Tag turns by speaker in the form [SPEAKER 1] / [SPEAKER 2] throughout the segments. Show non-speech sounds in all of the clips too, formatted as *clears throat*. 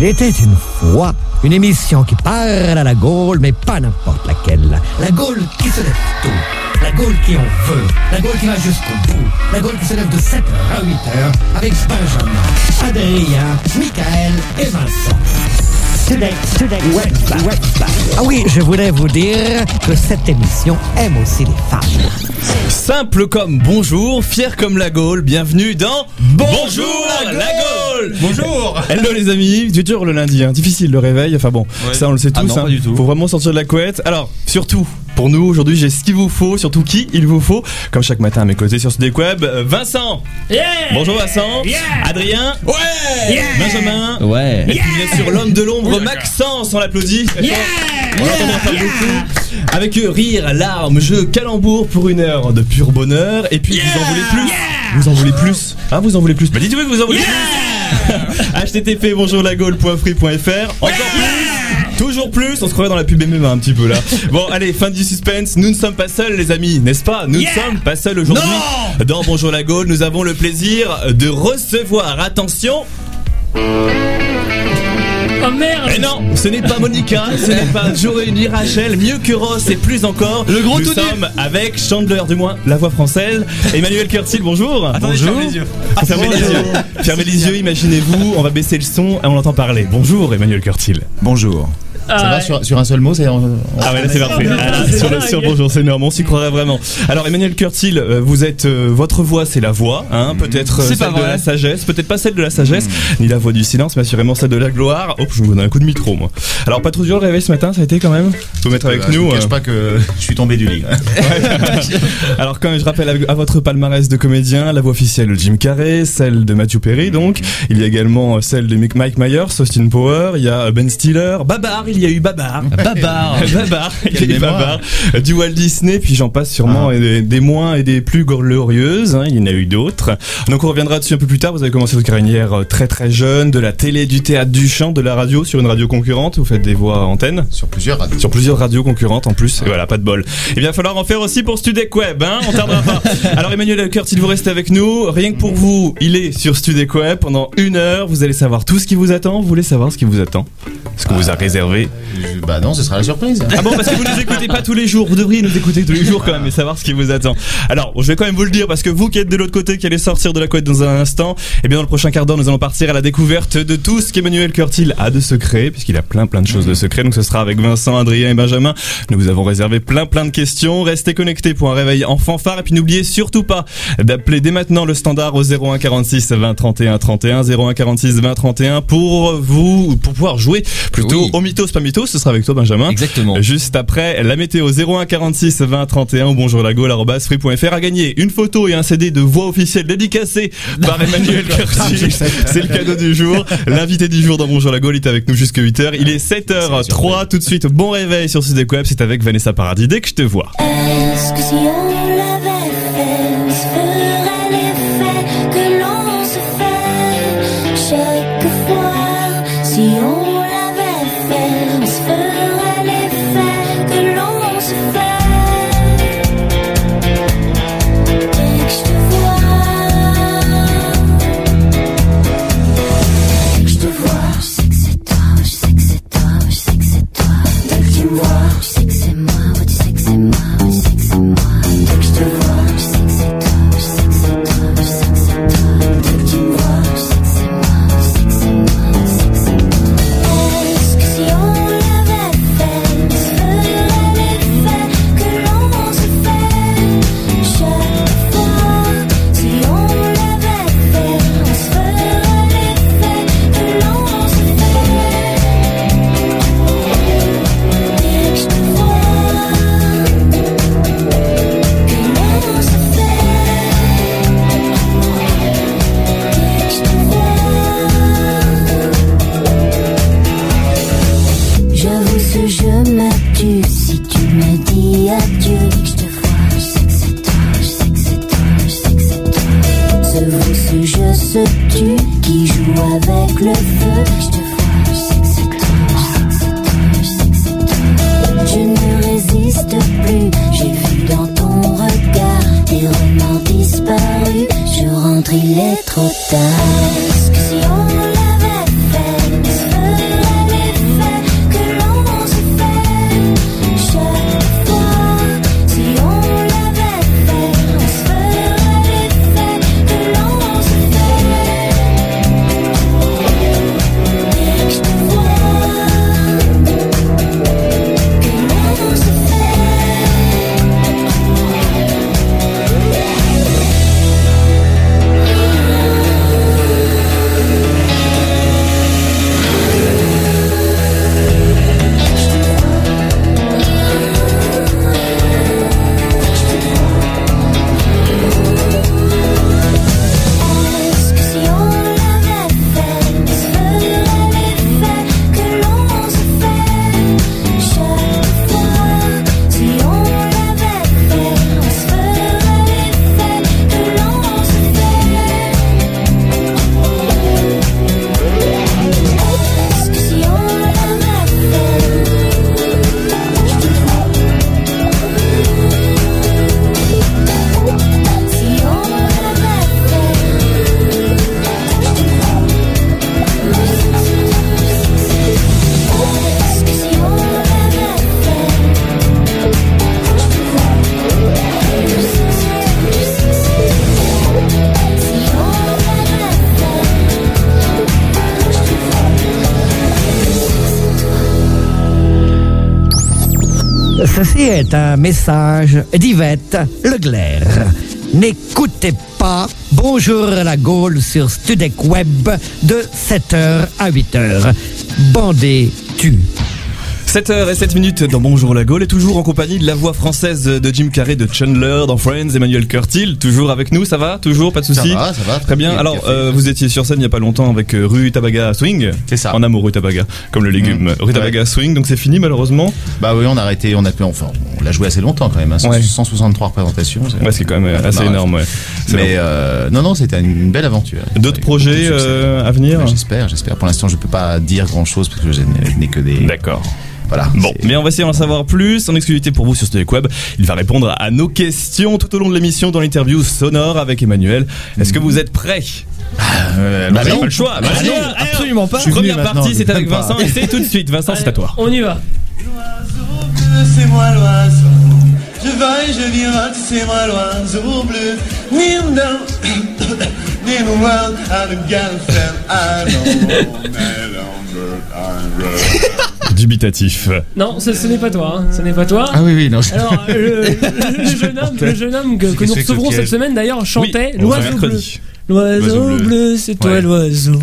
[SPEAKER 1] Il était une fois une émission qui parle à la Gaule, mais pas n'importe laquelle. La Gaule qui se lève tôt. La Gaule qui en veut. La Gaule qui va jusqu'au bout. La Gaule qui se lève de 7h à 8h avec Benjamin, Adrien, Michael et Vincent. Bah, bah. Ah oui, je voulais vous dire que cette émission aime aussi les femmes.
[SPEAKER 2] Simple comme bonjour, fier comme la Gaule, bienvenue dans Bonjour, la Gaule
[SPEAKER 3] Bonjour
[SPEAKER 2] Hello les amis, tu dur le lundi, hein. difficile le réveil, enfin bon,
[SPEAKER 3] Ouais.
[SPEAKER 2] ça on le sait
[SPEAKER 3] Ah
[SPEAKER 2] tous,
[SPEAKER 3] non,
[SPEAKER 2] hein.
[SPEAKER 3] pas du tout.
[SPEAKER 2] faut vraiment sortir de la couette. Alors, surtout, pour nous. Aujourd'hui j'ai ce qu'il vous faut, surtout qui il vous faut, comme chaque matin à mes côtés sur ce deck web, euh, Vincent. Bonjour Vincent. Adrien. Ouais. Benjamin.
[SPEAKER 3] Ouais.
[SPEAKER 2] Et puis bien sûr l'homme de l'ombre Maxence, on l'applaudit. On beaucoup. Avec eux, rire, larmes, jeux, calembour pour une heure de pur bonheur. Et puis vous en voulez plus Vous en voulez plus Ah vous en voulez plus Bah dites-vous que vous en voulez plus. *laughs* Http bonjourlagaule.free.fr Encore plus Toujours plus, on se croirait dans la pub MMA un petit peu là. Bon, allez, fin du suspense. Nous ne sommes pas seuls, les amis, n'est-ce pas? Nous ne sommes pas seuls aujourd'hui. Dans Bonjour la Gaule, nous avons le plaisir de recevoir, attention,
[SPEAKER 4] Oh merde
[SPEAKER 2] et non, ce n'est pas Monica, ce n'est pas Joey ni Rachel, mieux que Ross et plus encore.
[SPEAKER 3] Le gros
[SPEAKER 2] Nous
[SPEAKER 3] tout
[SPEAKER 2] sommes avec Chandler, du moins la voix française. Emmanuel Curtil, bonjour.
[SPEAKER 3] Attendez, je ferme les yeux.
[SPEAKER 2] Ah, fermez les yeux. Fermez les yeux, imaginez-vous, on va baisser le son et on l'entend parler. Bonjour Emmanuel Curtil.
[SPEAKER 3] Bonjour. Ça
[SPEAKER 4] Ah,
[SPEAKER 3] va sur, sur un seul mot c'est
[SPEAKER 2] Ah ouais là c'est parfait. Ah, sur, le, sur bonjour c'est énorme, on s'y croirait vraiment. Alors Emmanuel Curtil, euh, vous êtes euh, votre voix c'est la voix, hein, peut-être euh, celle
[SPEAKER 3] pas
[SPEAKER 2] de la sagesse, peut-être pas celle de la sagesse, ni la voix du silence, mais assurément celle de la gloire. Oh, je me donne un coup de micro moi. Alors pas trop dur le réveil ce matin, ça a été quand même. Faut mettre avec
[SPEAKER 3] Euh, Je
[SPEAKER 2] nous.
[SPEAKER 3] vous cache
[SPEAKER 2] euh,
[SPEAKER 3] pas que je suis tombé du lit. *laughs*
[SPEAKER 2] Alors quand même, je rappelle à- à votre palmarès de comédien, la voix officielle de Jim Carrey, celle de Matthew Perry donc, il y a également celle de Mike Myers, Austin Power, il y a Ben Stiller, Babar, il y a eu Babar.
[SPEAKER 3] Babar *laughs*
[SPEAKER 2] Babar, il y a eu. Babar, du Walt Disney, puis j'en passe sûrement,
[SPEAKER 3] Ah.
[SPEAKER 2] et des, des moins et des plus glorieuses, hein, il y en a eu d'autres. Donc on reviendra dessus un peu plus tard, vous avez commencé votre carrière euh, très très jeune, de la télé, du théâtre, du chant, de la radio, sur une radio concurrente, vous faites des voix antennes
[SPEAKER 3] Sur plusieurs radios.
[SPEAKER 2] sur plusieurs radios concurrentes en plus. Et voilà, pas de bol. Il va falloir en faire aussi pour Studec Web, hein On tardera pas. *laughs* Alors Emmanuel Curtil, vous restez avec nous. Rien que pour vous, il est sur Studec Web pendant une heure. Vous allez savoir tout ce qui vous attend. Vous voulez savoir ce qui vous attend Ce que vous a réservé.
[SPEAKER 3] Je- Bah non, ce sera la surprise.
[SPEAKER 2] Ah bon, parce que vous nous écoutez pas tous les jours. Vous devriez nous écouter tous les jours quand même et savoir ce qui vous attend. Alors, je vais quand même vous le dire parce que vous qui êtes de l'autre côté, qui allez sortir de la couette dans un instant, et bien dans le prochain quart d'heure, nous allons partir à la découverte de tout ce qu'Emmanuel Curtil a de secret, puisqu'il a plein plein de choses de secret. Donc ce sera avec Vincent, Adrien et Benjamin. Nous vous avons réservé plein plein de questions. Restez connectés pour un réveil en fanfare et puis n'oubliez surtout pas d'appeler dès maintenant le standard au 01 46 20 31 31 01 46 20 31 pour vous pour pouvoir jouer plutôt
[SPEAKER 3] Oui.
[SPEAKER 2] au mythos pas. Ce sera avec toi Benjamin.
[SPEAKER 3] Exactement.
[SPEAKER 2] Juste après la météo 01 46 20 31 ou bonjour la free.fr a gagné une photo et un CD de voix officielle dédicacé par Emmanuel *laughs* Curtil. C'est le cadeau du jour. L'invité du jour dans Bonjour la Gaule est avec nous jusqu'à 8h. Il est 7h03 tout de suite. Bon réveil sur Sudec Web. C'est avec Vanessa Paradis dès que je te vois.
[SPEAKER 5] Est-ce que si on l'avait fait, est
[SPEAKER 1] un message d'Yvette Leglaire. N'écoutez pas Bonjour la Gaule sur Studec Web de 7h à 8h. Bandez tu.
[SPEAKER 2] 7h et 7 minutes dans Bonjour la Gaule et toujours en compagnie de la voix française de Jim Carrey, de Chandler dans Friends, Emmanuel Curtil, toujours avec nous, ça va Toujours, pas de soucis
[SPEAKER 3] Ça va, ça va.
[SPEAKER 2] Très bien. Alors, euh, vous étiez sur scène il y a pas longtemps avec euh, Rue Tabaga Swing.
[SPEAKER 3] C'est ça.
[SPEAKER 2] En amour Rue Tabaga, comme le légume.
[SPEAKER 3] Mmh.
[SPEAKER 2] Rue Tabaga Swing, donc c'est fini malheureusement.
[SPEAKER 3] Bah oui, on a arrêté, on a pu, enfin, on l'a joué assez longtemps quand même, hein,
[SPEAKER 2] Ouais.
[SPEAKER 3] 163 représentations. c'est-
[SPEAKER 2] Ouais, c'est quand même euh, assez
[SPEAKER 3] Bah,
[SPEAKER 2] énorme, ouais.
[SPEAKER 3] Mais euh, non, non, c'était une belle aventure.
[SPEAKER 2] D'autres projets euh, à venir
[SPEAKER 3] Ouais, J'espère, j'espère. Pour l'instant, je peux pas dire grand chose parce que je n'ai que des.
[SPEAKER 2] D'accord.
[SPEAKER 3] Voilà.
[SPEAKER 2] Bon, mais on va essayer d'en savoir plus. En exclusivité pour vous sur Studio Web, il va répondre à nos questions tout au long de l'émission dans l'interview sonore avec Emmanuel. Est-ce que vous êtes prêts?
[SPEAKER 3] Euh,
[SPEAKER 2] Vous
[SPEAKER 3] allons-y.
[SPEAKER 2] n'avez pas le choix. Bah,
[SPEAKER 1] non,
[SPEAKER 2] allez,
[SPEAKER 1] absolument pas.
[SPEAKER 2] alors,
[SPEAKER 3] Je suis
[SPEAKER 2] Première partie, c'est avec. Vincent et c'est tout de suite. Vincent, c'est à toi.
[SPEAKER 4] On y va.
[SPEAKER 6] C'est moi l'oiseau. Je vais, je viens, c'est moi l'oiseau bleu. Kneel around, I'm a girlfriend, I know. I'm.
[SPEAKER 2] Dubitatif.
[SPEAKER 4] Non, ce, ce n'est pas toi. hein. Ce n'est pas toi.
[SPEAKER 3] Ah oui, oui, non. je-
[SPEAKER 4] Alors, le, le- *laughs* le jeune homme, le jeune homme que, que nous recevrons
[SPEAKER 3] ce
[SPEAKER 4] cette semaine d'ailleurs chantait
[SPEAKER 2] Oui, on
[SPEAKER 4] l'oiseau bleu.
[SPEAKER 2] mercredi.
[SPEAKER 4] L'oiseau
[SPEAKER 3] L'oiseau
[SPEAKER 4] bleu,
[SPEAKER 3] bleu.
[SPEAKER 4] c'est toi
[SPEAKER 3] Ouais.
[SPEAKER 4] l'oiseau.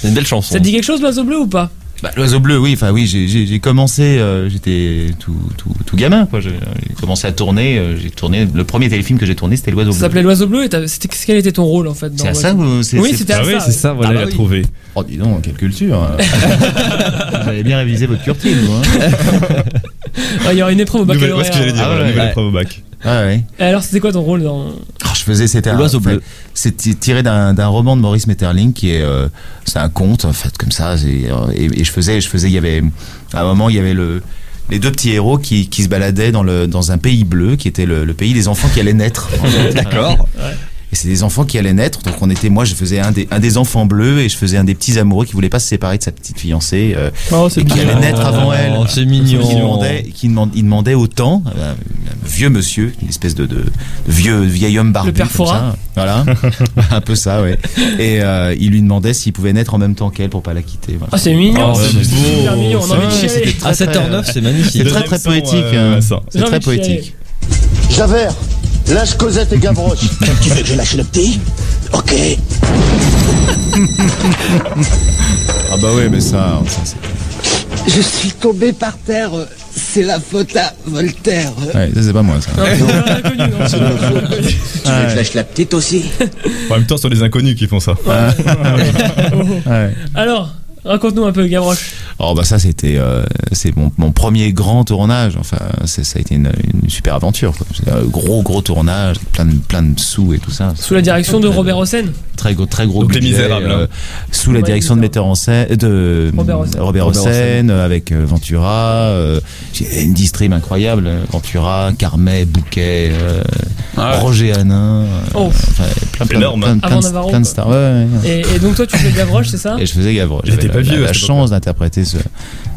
[SPEAKER 7] C'est une belle chanson.
[SPEAKER 4] Ça te dit quelque chose l'oiseau bleu ou pas?
[SPEAKER 3] Bah, l'oiseau bleu, oui. Enfin, oui, j'ai- commencé. euh, J'étais tout, tout, tout gamin, quoi. J'ai commencé à tourner. euh, j'ai tourné. Le premier téléfilm que j'ai tourné, c'était l'oiseau
[SPEAKER 4] Ça
[SPEAKER 3] bleu.
[SPEAKER 4] s'appelait l'oiseau bleu et c'était quel était ton rôle en fait dans
[SPEAKER 3] C'est ça ou c'est
[SPEAKER 4] Oui, c'était à
[SPEAKER 2] Ah oui,
[SPEAKER 4] ça.
[SPEAKER 2] c'est ça, voilà,
[SPEAKER 3] Ah bah
[SPEAKER 2] il a
[SPEAKER 3] oui.
[SPEAKER 2] trouvé.
[SPEAKER 3] Oh, dis donc, quelle culture. hein. *laughs* Vous avez bien révisé votre curtil, vous. Hein.
[SPEAKER 4] Ah, Il y aura une épreuve au
[SPEAKER 2] Nouvelle,
[SPEAKER 4] baccalauréat.
[SPEAKER 2] ouais, ce que j'allais dire,
[SPEAKER 3] Ah
[SPEAKER 2] voilà,
[SPEAKER 3] ouais,
[SPEAKER 2] nouvelle
[SPEAKER 3] ouais.
[SPEAKER 2] épreuve au bac.
[SPEAKER 3] Ah ouais.
[SPEAKER 4] Et alors, c'était quoi ton rôle dans
[SPEAKER 3] Oh, je faisais, c'était un-
[SPEAKER 7] L'oiseau bleu.
[SPEAKER 3] C'est ti- tiré d'un roman de Maurice Metterling qui est, euh, c'est un conte en fait comme ça. euh, Et, et je faisais, je faisais, il y avait à un moment il y avait le les deux petits héros qui, qui se baladaient dans le dans un pays bleu qui était le, le pays des enfants qui allaient naître. en fait. *laughs* Et c'est des enfants qui allaient naître. Donc on était, moi je faisais un des un des enfants bleus et je faisais un des petits amoureux qui voulait pas se séparer de sa petite fiancée. euh,
[SPEAKER 2] Oh, c'est
[SPEAKER 3] et qui allait naître avant elle.
[SPEAKER 7] Oh, c'est
[SPEAKER 3] Qui
[SPEAKER 7] mignon.
[SPEAKER 3] demandait, qui demandait, il demandait autant, euh, un vieux monsieur, une espèce de, de, de vieux vieil homme barbu.
[SPEAKER 4] Le père
[SPEAKER 3] comme
[SPEAKER 4] Fora.
[SPEAKER 3] ça. Voilà, *laughs* un peu ça, ouais. Et euh, il lui demandait s'il pouvait naître en même temps qu'elle pour pas la quitter. Voilà.
[SPEAKER 4] Ah, c'est mignon.
[SPEAKER 2] Oh,
[SPEAKER 4] c'est
[SPEAKER 2] c'est beau.
[SPEAKER 4] super mignon. On a envie de
[SPEAKER 3] Ouais,
[SPEAKER 4] chialer.
[SPEAKER 3] c'était
[SPEAKER 7] À
[SPEAKER 3] très, très,
[SPEAKER 7] 7h09, c'est magnifique.
[SPEAKER 3] C'est très très poétique.
[SPEAKER 2] euh,
[SPEAKER 3] hein. C'est très poétique.
[SPEAKER 8] Javert, lâche Cosette et Gavroche. *laughs* tu veux que je lâche le petit Ok.
[SPEAKER 3] Ah bah ouais, mais ça, ça c'est.
[SPEAKER 8] Je suis tombé par terre. C'est la faute à Voltaire.
[SPEAKER 3] Ouais, ça c'est pas moi ça.
[SPEAKER 4] Non, non. *laughs*
[SPEAKER 8] Tu veux que je lâche la petite aussi
[SPEAKER 2] En même temps, ce sont les inconnus qui font ça.
[SPEAKER 3] Ouais. *laughs*
[SPEAKER 4] Alors, raconte-nous un peu, Gavroche.
[SPEAKER 3] Oh bah ça c'était euh, c'est mon, mon premier grand tournage. Enfin ça a été une, une super aventure. quoi. Un gros gros tournage, plein de plein de sous et tout ça.
[SPEAKER 4] Sous la direction de Robert Hossein.
[SPEAKER 3] Très gros très gros
[SPEAKER 2] Donc, Les
[SPEAKER 3] budget,
[SPEAKER 2] Misérables, hein.
[SPEAKER 3] sous la direction de metteur en scène de
[SPEAKER 4] Robert Hossein.
[SPEAKER 3] Robert
[SPEAKER 7] Robert
[SPEAKER 3] Hossein, euh, avec euh, Ventura euh, j'ai une distrib incroyable euh, Ventura Carmet Bouquet euh, Roger Hanin euh,
[SPEAKER 4] Oh.
[SPEAKER 3] plein plein,
[SPEAKER 2] Énorme,
[SPEAKER 3] plein,
[SPEAKER 2] hein.
[SPEAKER 3] plein, de- plein stars ouais, ouais, ouais.
[SPEAKER 4] Et, et donc, toi, tu fais Gavroche, c'est ça?
[SPEAKER 3] Et je faisais Gavroche J'avais
[SPEAKER 2] pas
[SPEAKER 3] la,
[SPEAKER 2] vieux
[SPEAKER 3] la
[SPEAKER 2] cette
[SPEAKER 3] chance d'interpréter ce,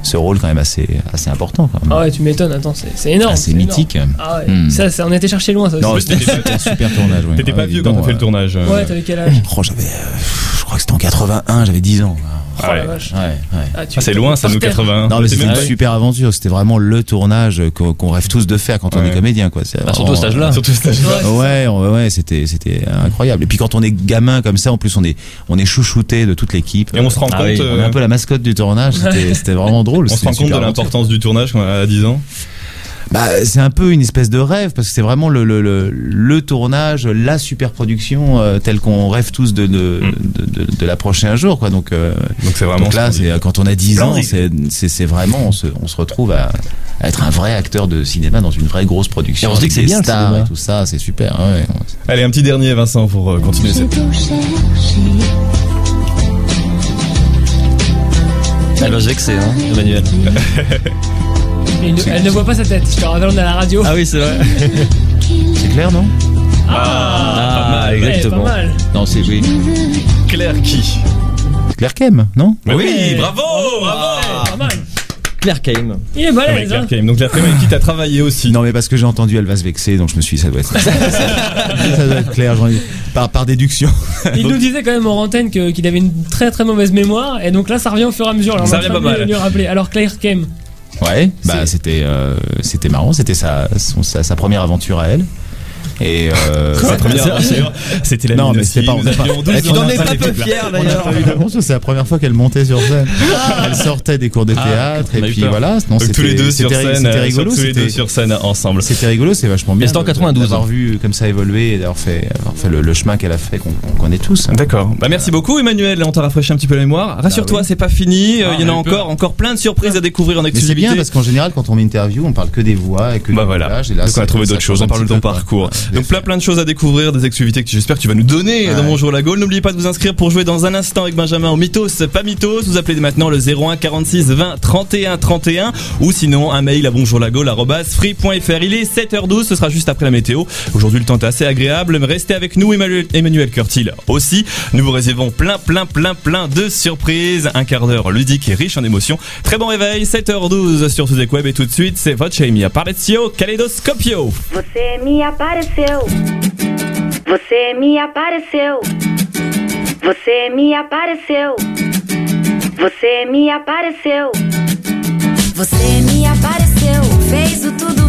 [SPEAKER 3] ce rôle quand même assez assez important quand même.
[SPEAKER 4] Ah ouais, tu m'étonnes, attends, c'est c'est énorme. énorme.
[SPEAKER 3] mythique
[SPEAKER 4] Ah ouais,
[SPEAKER 3] Hmm.
[SPEAKER 4] ça, ça, on était cherché loin, ça
[SPEAKER 3] non
[SPEAKER 4] aussi.
[SPEAKER 3] c'était c'était un super tournage ouais.
[SPEAKER 2] T'étais
[SPEAKER 3] Ouais,
[SPEAKER 2] pas vieux
[SPEAKER 3] dis
[SPEAKER 2] quand t'as fait
[SPEAKER 3] euh,
[SPEAKER 2] le tournage. euh.
[SPEAKER 4] Ouais, t'avais quel âge?
[SPEAKER 3] Oh, j'avais, euh, je crois que c'était en 81, j'avais 10 ans.
[SPEAKER 4] Oh
[SPEAKER 2] Ah
[SPEAKER 4] la
[SPEAKER 2] ouais.
[SPEAKER 4] vache.
[SPEAKER 3] Ouais, ouais.
[SPEAKER 4] Ah,
[SPEAKER 2] Ah, c'est loin, ça, nous
[SPEAKER 4] terre.
[SPEAKER 2] 81.
[SPEAKER 3] Non, mais c'était une super aventure. C'était vraiment le tournage qu'on rêve tous de faire quand on
[SPEAKER 2] Ouais.
[SPEAKER 3] est comédien, quoi. C'est
[SPEAKER 7] Bah, surtout à.
[SPEAKER 2] Surtout cet âge-là.
[SPEAKER 4] Ouais,
[SPEAKER 3] Ouais, ouais, ouais, c'était, c'était incroyable. Et puis quand on est gamin comme ça, en plus on est, on est chouchouté de toute l'équipe.
[SPEAKER 2] Et on se rend
[SPEAKER 7] Ah
[SPEAKER 2] compte.
[SPEAKER 7] oui,
[SPEAKER 3] On est
[SPEAKER 2] euh,
[SPEAKER 3] un peu la mascotte du tournage. C'était, vraiment drôle. *laughs*
[SPEAKER 2] On se rend compte de l'importance du tournage quand on a 10 ans.
[SPEAKER 3] Bah, c'est un peu une espèce de rêve parce que c'est vraiment le, le, le, le tournage, la super production euh, telle qu'on rêve tous de, de,
[SPEAKER 2] Mm.
[SPEAKER 3] de, de, de l'approcher un jour, quoi. Donc, euh,
[SPEAKER 2] Donc c'est vraiment.
[SPEAKER 3] donc là, c'est quand on a 10 ans, c'est, vraiment, on se, on se retrouve à, à être un vrai acteur de cinéma dans une vraie grosse production.
[SPEAKER 7] Et on se dit que c'est
[SPEAKER 3] des
[SPEAKER 7] bien,
[SPEAKER 3] stars et tout ça, c'est super. Ouais,
[SPEAKER 2] Allez, un petit dernier, Vincent, pour euh, continuer cette.
[SPEAKER 7] Elle va vexer, hein, Emmanuel. *laughs*
[SPEAKER 4] Et il ne- elle ne voit pas sa tête, je te rappelle, on est à la radio.
[SPEAKER 7] Ah oui, c'est vrai.
[SPEAKER 3] c'est clair, non
[SPEAKER 2] Ah, pas mal.
[SPEAKER 4] Ouais,
[SPEAKER 7] exactement.
[SPEAKER 4] pas mal.
[SPEAKER 3] Non, c'est oui.
[SPEAKER 2] Claire qui
[SPEAKER 3] Claire Kem, non
[SPEAKER 2] Oui,
[SPEAKER 4] Ouais.
[SPEAKER 2] bravo, bravo.
[SPEAKER 4] Ouais, pas mal.
[SPEAKER 7] Claire Kaim.
[SPEAKER 4] Il est
[SPEAKER 2] Ah, mais
[SPEAKER 4] balèze,
[SPEAKER 2] Claire
[SPEAKER 4] hein.
[SPEAKER 2] Kaim. Donc Claire Kaim avec qui t'as travaillé aussi.
[SPEAKER 3] Non, mais parce que j'ai entendu, elle va se vexer, donc je me suis dit, ça doit être, *laughs* ça doit être clair, j'en ai- par, par déduction.
[SPEAKER 4] Il nous disait quand même en antenne que- qu'il avait une très très mauvaise mémoire, et donc là ça revient au fur et à mesure. On
[SPEAKER 2] Ça revient pas mal.
[SPEAKER 4] lui rappeler. Alors Claire Kem.
[SPEAKER 3] Ouais, bah c'était euh, c'était marrant, c'était sa, sa sa première aventure à elle. Et euh,
[SPEAKER 2] c'était la
[SPEAKER 3] Non, mais c'est pas- c'est pas-
[SPEAKER 2] avions 12
[SPEAKER 3] tu
[SPEAKER 2] ans,
[SPEAKER 3] n'en
[SPEAKER 2] on a
[SPEAKER 3] es
[SPEAKER 2] pas
[SPEAKER 3] pas
[SPEAKER 2] les
[SPEAKER 3] peu
[SPEAKER 2] trucs là.
[SPEAKER 3] fier, On n'a pas eu d'aventure, c'est la première fois qu'elle montait sur scène. Elle sortait des cours de
[SPEAKER 2] Ah,
[SPEAKER 3] théâtre et puis voilà. Non,
[SPEAKER 2] Donc tous les
[SPEAKER 3] c'était-
[SPEAKER 2] deux sur
[SPEAKER 3] c'était-
[SPEAKER 2] scène,
[SPEAKER 3] C'était
[SPEAKER 2] euh,
[SPEAKER 3] rigolo.
[SPEAKER 2] tous les deux
[SPEAKER 3] c'était-
[SPEAKER 2] sur scène ensemble.
[SPEAKER 3] C'était rigolo, c'est vachement bien.
[SPEAKER 7] c'était en
[SPEAKER 3] de-
[SPEAKER 7] 92.
[SPEAKER 3] D'avoir vu comme ça évoluer et d'avoir fait, le, chemin qu'elle a fait, qu'on connaît tous.
[SPEAKER 2] D'accord. Bah merci beaucoup Emmanuel, on t'a rafraîchi un petit peu la mémoire. Rassure-toi,
[SPEAKER 3] oui.
[SPEAKER 2] c'est pas fini, euh,
[SPEAKER 7] Ah,
[SPEAKER 2] il y en a encore, encore plein de surprises à découvrir en
[SPEAKER 3] Mais c'est
[SPEAKER 2] exclusivité.
[SPEAKER 3] bien parce qu'en général, quand on m'interview, on parle que des voix et que
[SPEAKER 2] Bah
[SPEAKER 3] du
[SPEAKER 2] voilà.
[SPEAKER 3] doublage, et là,
[SPEAKER 2] Donc on a trouvé d'autres choses. On parle de ton parcours. Donc plein plein de choses à découvrir, des activités que j'espère que tu vas nous donner dans. Bonjour la Gaule. N'oubliez pas de vous inscrire pour jouer dans un instant avec Benjamin au Mythos, pas Mythos. Vous appelez maintenant le 01 46 20 31 31 ou sinon un mail à bonjourlagaule@free.fr. Il est 7h12, ce sera juste après la météo. Aujourd'hui le temps est assez agréable. Restez avec nous Emmanuel, Emmanuel Curtil aussi. Nous vous réservons plein plein plein plein de surprises. Un quart d'heure ludique et riche en émotions. Très bon réveil, 7h12 sur Sudek Web et tout de suite c'est Voce mi Aparezio Kaleidoscopio.
[SPEAKER 9] Você me apareceu. Você me apareceu. Você me apareceu. Você me apareceu.
[SPEAKER 10] Você me apareceu, fez o tudo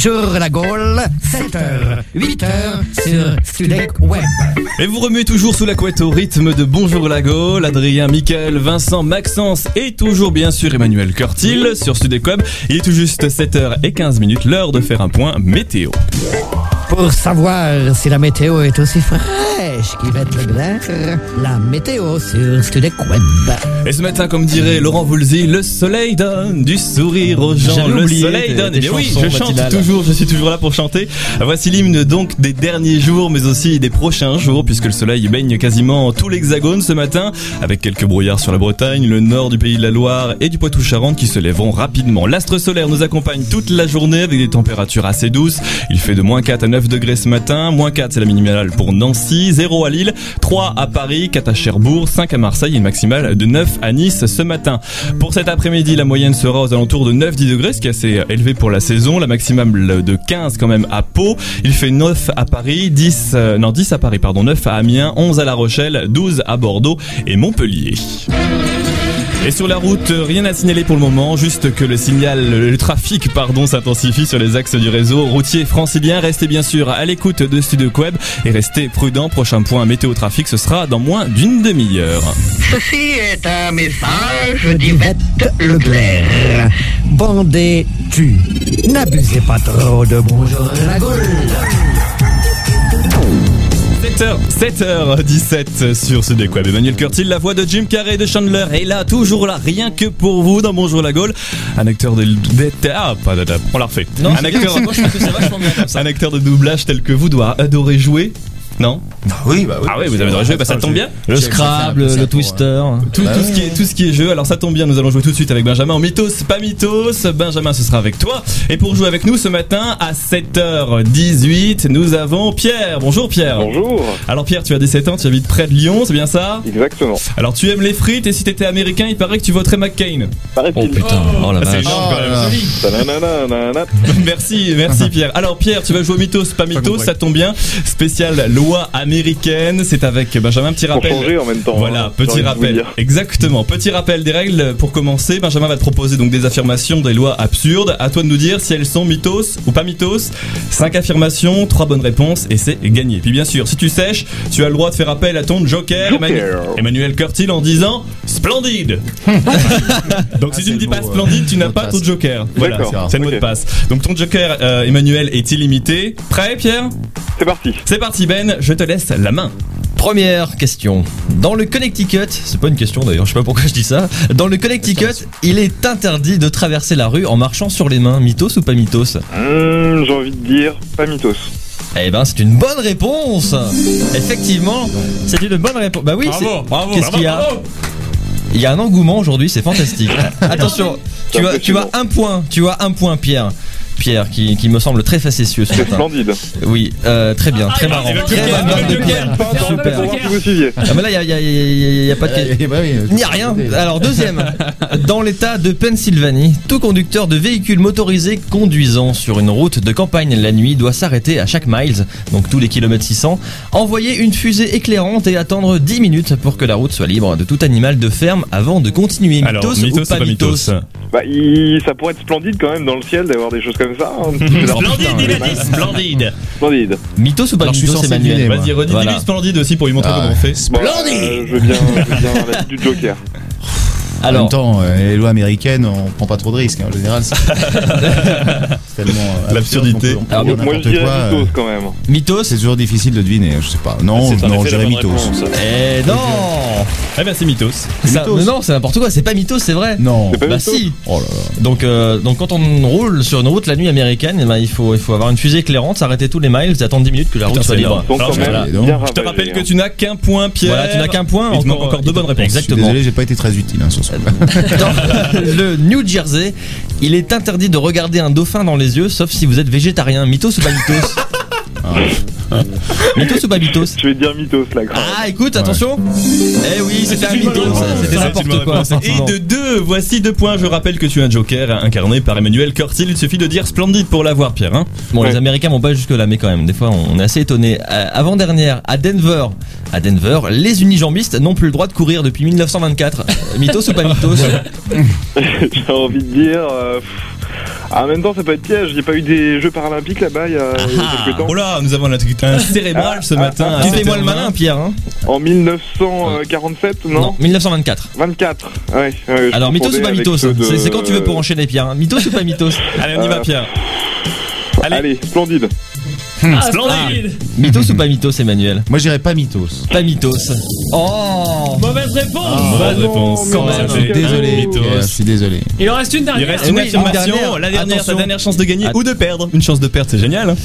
[SPEAKER 1] Bonjour la Gaule, 7h, 8h sur Studek Web.
[SPEAKER 2] Et vous remuez toujours sous la couette au rythme de Bonjour la Gaule, Adrien, Mickaël, Vincent, Maxence et toujours bien sûr Emmanuel Curtil sur Sudecom. Il est tout juste 7h15 minutes, l'heure de faire un point météo.
[SPEAKER 1] Pour savoir si la météo est aussi fraîche qu'Yvette Leclerc, la météo sur Studek Web.
[SPEAKER 2] Et ce matin, comme dirait Laurent Voulzy, le soleil donne du sourire aux gens.
[SPEAKER 7] J'avais
[SPEAKER 2] Le
[SPEAKER 7] oublié
[SPEAKER 2] soleil donne. Eh bien oui,
[SPEAKER 7] chansons
[SPEAKER 2] je chante
[SPEAKER 7] matinales.
[SPEAKER 2] toujours, je suis toujours là pour chanter. Voici l'hymne donc des derniers jours, mais aussi des prochains jours, puisque le soleil baigne quasiment tout l'hexagone ce matin, avec quelques brouillards sur la Bretagne, le nord du pays de la Loire et du Poitou-Charentes qui se lèveront rapidement. L'astre solaire nous accompagne toute la journée avec des températures assez douces. Il fait de moins 4 à 9 9 degrés ce matin, moins 4 c'est la minimale pour Nancy, 0 à Lille, 3 à Paris, 4 à Cherbourg, 5 à Marseille et maximale de 9 à Nice ce matin. Pour cet après-midi, la moyenne sera aux alentours de 9-10 degrés, ce qui est assez élevé pour la saison. La maximale de 15 quand même à Pau. Il fait 9 à Paris, 10, euh, non 10 à Paris, pardon, 9 à Amiens, 11 à La Rochelle, 12 à Bordeaux et Montpellier. Et sur la route, rien à signaler pour le moment, juste que le signal, le trafic, pardon, s'intensifie sur les axes du réseau routier francilien. Restez bien sûr à l'écoute de Studio Web et restez prudents. Prochain point météo trafic, ce sera dans moins d'une demi-heure.
[SPEAKER 11] Ceci est un message d'Yvette Leclerc.
[SPEAKER 1] Bandez tu. N'abusez pas trop de bonjour la.
[SPEAKER 2] 7h, 7h17 sur ce Web. Emmanuel Curtil, la voix de Jim Carrey de Chandler est là, toujours là, rien que pour vous dans Bonjour la Gaule. Un acteur de. ah, pas de- on l'a refait.
[SPEAKER 7] Non,
[SPEAKER 2] un,
[SPEAKER 7] c'est-
[SPEAKER 2] acteur,
[SPEAKER 7] moi, je trouve que c'est vachement bien comme ça. *laughs*
[SPEAKER 2] un acteur de doublage tel que vous doit adorer jouer. Non
[SPEAKER 3] Oui, bah oui.
[SPEAKER 2] Ah oui, vous avez bah ça tombe bien.
[SPEAKER 7] Le Scrabble, le Twister.
[SPEAKER 2] Tout, tout ce qui est, tout ce qui est jeu, alors ça tombe bien, nous allons jouer tout de suite avec Benjamin en mythos, pas mythos. Benjamin, ce sera avec toi. Et pour jouer avec nous ce matin à 7h18, nous avons Pierre. Bonjour Pierre.
[SPEAKER 12] Bonjour.
[SPEAKER 2] Alors Pierre, tu as 17 ans, tu habites près de Lyon, c'est bien ça
[SPEAKER 12] Exactement.
[SPEAKER 2] Alors tu aimes les frites et si t'étais américain, il paraît que tu voterais McCain.
[SPEAKER 7] Oh putain, oh la
[SPEAKER 2] Ah, c'est
[SPEAKER 7] vache. *laughs*
[SPEAKER 2] Merci, merci Pierre. Alors Pierre, tu vas jouer au mythos, pas mythos, ça tombe bien. Spécial loi américaine, c'est avec Benjamin. Petit
[SPEAKER 12] Pour
[SPEAKER 2] rappel.
[SPEAKER 12] changer en même temps.
[SPEAKER 2] Voilà,
[SPEAKER 12] hein,
[SPEAKER 2] petit rappel. Exactement. Petit rappel des règles pour commencer. Benjamin va te proposer donc des affirmations, des lois absurdes. À toi de nous dire si elles sont mythos ou pas mythos. Cinq affirmations, trois bonnes réponses et c'est gagné. Puis bien sûr, si tu sèches, tu as le droit de faire appel à ton joker,
[SPEAKER 12] Joker.
[SPEAKER 2] Emmanuel, Emmanuel Curtil en disant splendide. *laughs* donc si tu
[SPEAKER 3] c'est
[SPEAKER 2] ne dis pas
[SPEAKER 3] euh,
[SPEAKER 2] splendide, tu n'as
[SPEAKER 3] mot de
[SPEAKER 2] pas
[SPEAKER 3] passe.
[SPEAKER 2] ton joker. Voilà,
[SPEAKER 12] D'accord.
[SPEAKER 2] c'est le mot de passe. Donc ton joker, euh, Emmanuel, est illimité. Prêt, Pierre?
[SPEAKER 12] C'est parti.
[SPEAKER 2] C'est parti, Ben. Je te laisse la main.
[SPEAKER 7] Première question. Dans le Connecticut, c'est pas une question d'ailleurs, je sais pas pourquoi je dis ça. Dans le Connecticut, il est interdit de traverser la rue en marchant sur les mains. Mythos ou pas mythos?
[SPEAKER 12] Hum, j'ai envie de dire pas mythos.
[SPEAKER 7] Eh ben, c'est une bonne réponse. Effectivement, c'est une bonne réponse. Bah oui, c'est.
[SPEAKER 2] bravo,
[SPEAKER 7] Qu'est-ce qu'il y a Il y a un engouement aujourd'hui, c'est fantastique. *laughs* Attention, tu as, tu as un point, tu as un point, Pierre. Pierre, qui, qui me semble très facétieux ce matin.
[SPEAKER 12] splendide.
[SPEAKER 7] Oui, euh, très bien, très
[SPEAKER 4] il
[SPEAKER 7] marrant. Très bonne vanne de Pierre. Super. Ah mais là, il y a, y a- il y a pas de.
[SPEAKER 3] Eh oui,
[SPEAKER 7] Il n'y a rien. Alors deuxième, dans l'État de Pennsylvanie, tout conducteur de véhicule motorisé conduisant sur une route de campagne la nuit doit s'arrêter à chaque miles, donc tous les kilomètres 600, envoyer une fusée éclairante et attendre 10 minutes pour que la route soit libre de tout animal de ferme avant de continuer.
[SPEAKER 2] Alors,
[SPEAKER 7] mythos,
[SPEAKER 2] mythos
[SPEAKER 7] ou pas
[SPEAKER 2] pas mythos
[SPEAKER 7] mythos
[SPEAKER 12] Bah, il- ça pourrait être splendide quand même dans le ciel d'avoir des choses comme ça. hein. *laughs*
[SPEAKER 2] Splendide, il a dit splendide.
[SPEAKER 12] Splendide.
[SPEAKER 7] Mythos ou pas
[SPEAKER 3] Alors, je suis
[SPEAKER 7] mythos,
[SPEAKER 3] deviner, moi.
[SPEAKER 2] Vas-y, redis
[SPEAKER 7] Voilà.
[SPEAKER 2] splendide aussi pour lui montrer
[SPEAKER 3] Ah,
[SPEAKER 2] comment on fait.
[SPEAKER 12] Bon, euh, je veux bien, je veux bien la *laughs* du Joker.
[SPEAKER 3] En même
[SPEAKER 7] Alors,
[SPEAKER 3] temps, euh, les lois américaines, on prend pas trop de risques. hein. En général, *laughs* c'est tellement. euh,
[SPEAKER 2] L'absurdité.
[SPEAKER 7] Alors,
[SPEAKER 12] Moi, je dirais
[SPEAKER 3] quoi, euh,
[SPEAKER 12] mythos quand même.
[SPEAKER 7] mythos
[SPEAKER 3] C'est toujours difficile de deviner, je sais pas. Non, non, je dirais mythos.
[SPEAKER 2] réponse.
[SPEAKER 7] Eh non
[SPEAKER 2] Eh ben c'est mythos.
[SPEAKER 7] Ça-
[SPEAKER 3] mythos.
[SPEAKER 7] mais Non, c'est n'importe quoi, c'est pas mythos, c'est vrai.
[SPEAKER 3] Non.
[SPEAKER 12] C'est pas
[SPEAKER 7] Bah si.
[SPEAKER 3] Oh là là.
[SPEAKER 7] Donc, euh, donc quand on roule sur une route la nuit américaine, eh ben, il, faut, il faut avoir une fusée éclairante, s'arrêter tous les miles et attendre 10 minutes que la route
[SPEAKER 2] Putain,
[SPEAKER 7] soit libre.
[SPEAKER 2] Alors, je-
[SPEAKER 3] voilà,
[SPEAKER 12] bien
[SPEAKER 2] te rappelle que
[SPEAKER 12] hein.
[SPEAKER 2] tu n'as qu'un point, Pierre.
[SPEAKER 7] Voilà, tu n'as qu'un point.
[SPEAKER 2] Il te manque encore deux bonnes réponses.
[SPEAKER 3] Je suis
[SPEAKER 7] Exactement.
[SPEAKER 3] désolé, j'ai pas été très utile hein, sur. *laughs*
[SPEAKER 7] Dans le New Jersey, il est interdit de regarder un dauphin dans les yeux, sauf si vous êtes végétarien. Mythos ou pas mythos? *laughs* Mythos ou pas mythos
[SPEAKER 12] Je vais dire mythos là quand.
[SPEAKER 7] Ah, écoute, attention Eh oui, c'était un mythos, c'était n'importe quoi.
[SPEAKER 2] Et de deux, voici deux points. Je rappelle que tu as un joker incarné par Emmanuel Curtil. Il suffit de dire splendide pour l'avoir, Pierre. Hein
[SPEAKER 7] Bon, les. Américains vont pas jusque là, mais quand même, des fois, on est assez étonné. avant dernière, à Denver, à Denver, les unijambistes n'ont plus le droit de courir depuis 1924. Euh, mythos ou pas mythos *laughs*
[SPEAKER 12] J'ai envie de dire. euh, pff, ah, en même temps, ça peut être piège. Il n'y a pas eu des Jeux paralympiques là-bas il y a, il y a quelques temps.
[SPEAKER 2] Oh là, nous avons un, un cérébral ce
[SPEAKER 12] Ah,
[SPEAKER 2] matin.
[SPEAKER 12] ah,
[SPEAKER 7] Tu fais moi
[SPEAKER 2] 7h20.
[SPEAKER 7] le malin, Pierre. Hein
[SPEAKER 12] En 1947, non,
[SPEAKER 7] non, 1924.
[SPEAKER 12] 24. Ouais,
[SPEAKER 7] Alors, mythos ou pas mythos
[SPEAKER 12] de-
[SPEAKER 7] C'est quand tu veux pour enchaîner, Pierre. hein. Mythos ou pas mythos *laughs*
[SPEAKER 2] Allez, on y va,
[SPEAKER 12] Euh,
[SPEAKER 2] Pierre. Allez.
[SPEAKER 12] Allez, splendide.
[SPEAKER 4] Ah,
[SPEAKER 2] Splendide.
[SPEAKER 7] Mythos ou pas mythos, Emmanuel
[SPEAKER 3] Moi, j'irais pas mythos.
[SPEAKER 7] Pas mythos. Oh
[SPEAKER 4] Mauvaise réponse
[SPEAKER 2] Mauvaise
[SPEAKER 12] non,
[SPEAKER 2] réponse.
[SPEAKER 7] Quand même.
[SPEAKER 3] Je suis désolé. Je suis désolé.
[SPEAKER 4] Il en reste une
[SPEAKER 2] Il
[SPEAKER 4] dernière.
[SPEAKER 2] reste
[SPEAKER 7] Eh
[SPEAKER 2] une
[SPEAKER 7] oui, une
[SPEAKER 2] affirmation.
[SPEAKER 7] dernière.
[SPEAKER 2] La dernière, ta
[SPEAKER 7] Attention.
[SPEAKER 2] dernière chance de gagner
[SPEAKER 7] Att-
[SPEAKER 2] ou de perdre. Une chance de perdre, c'est génial. hein.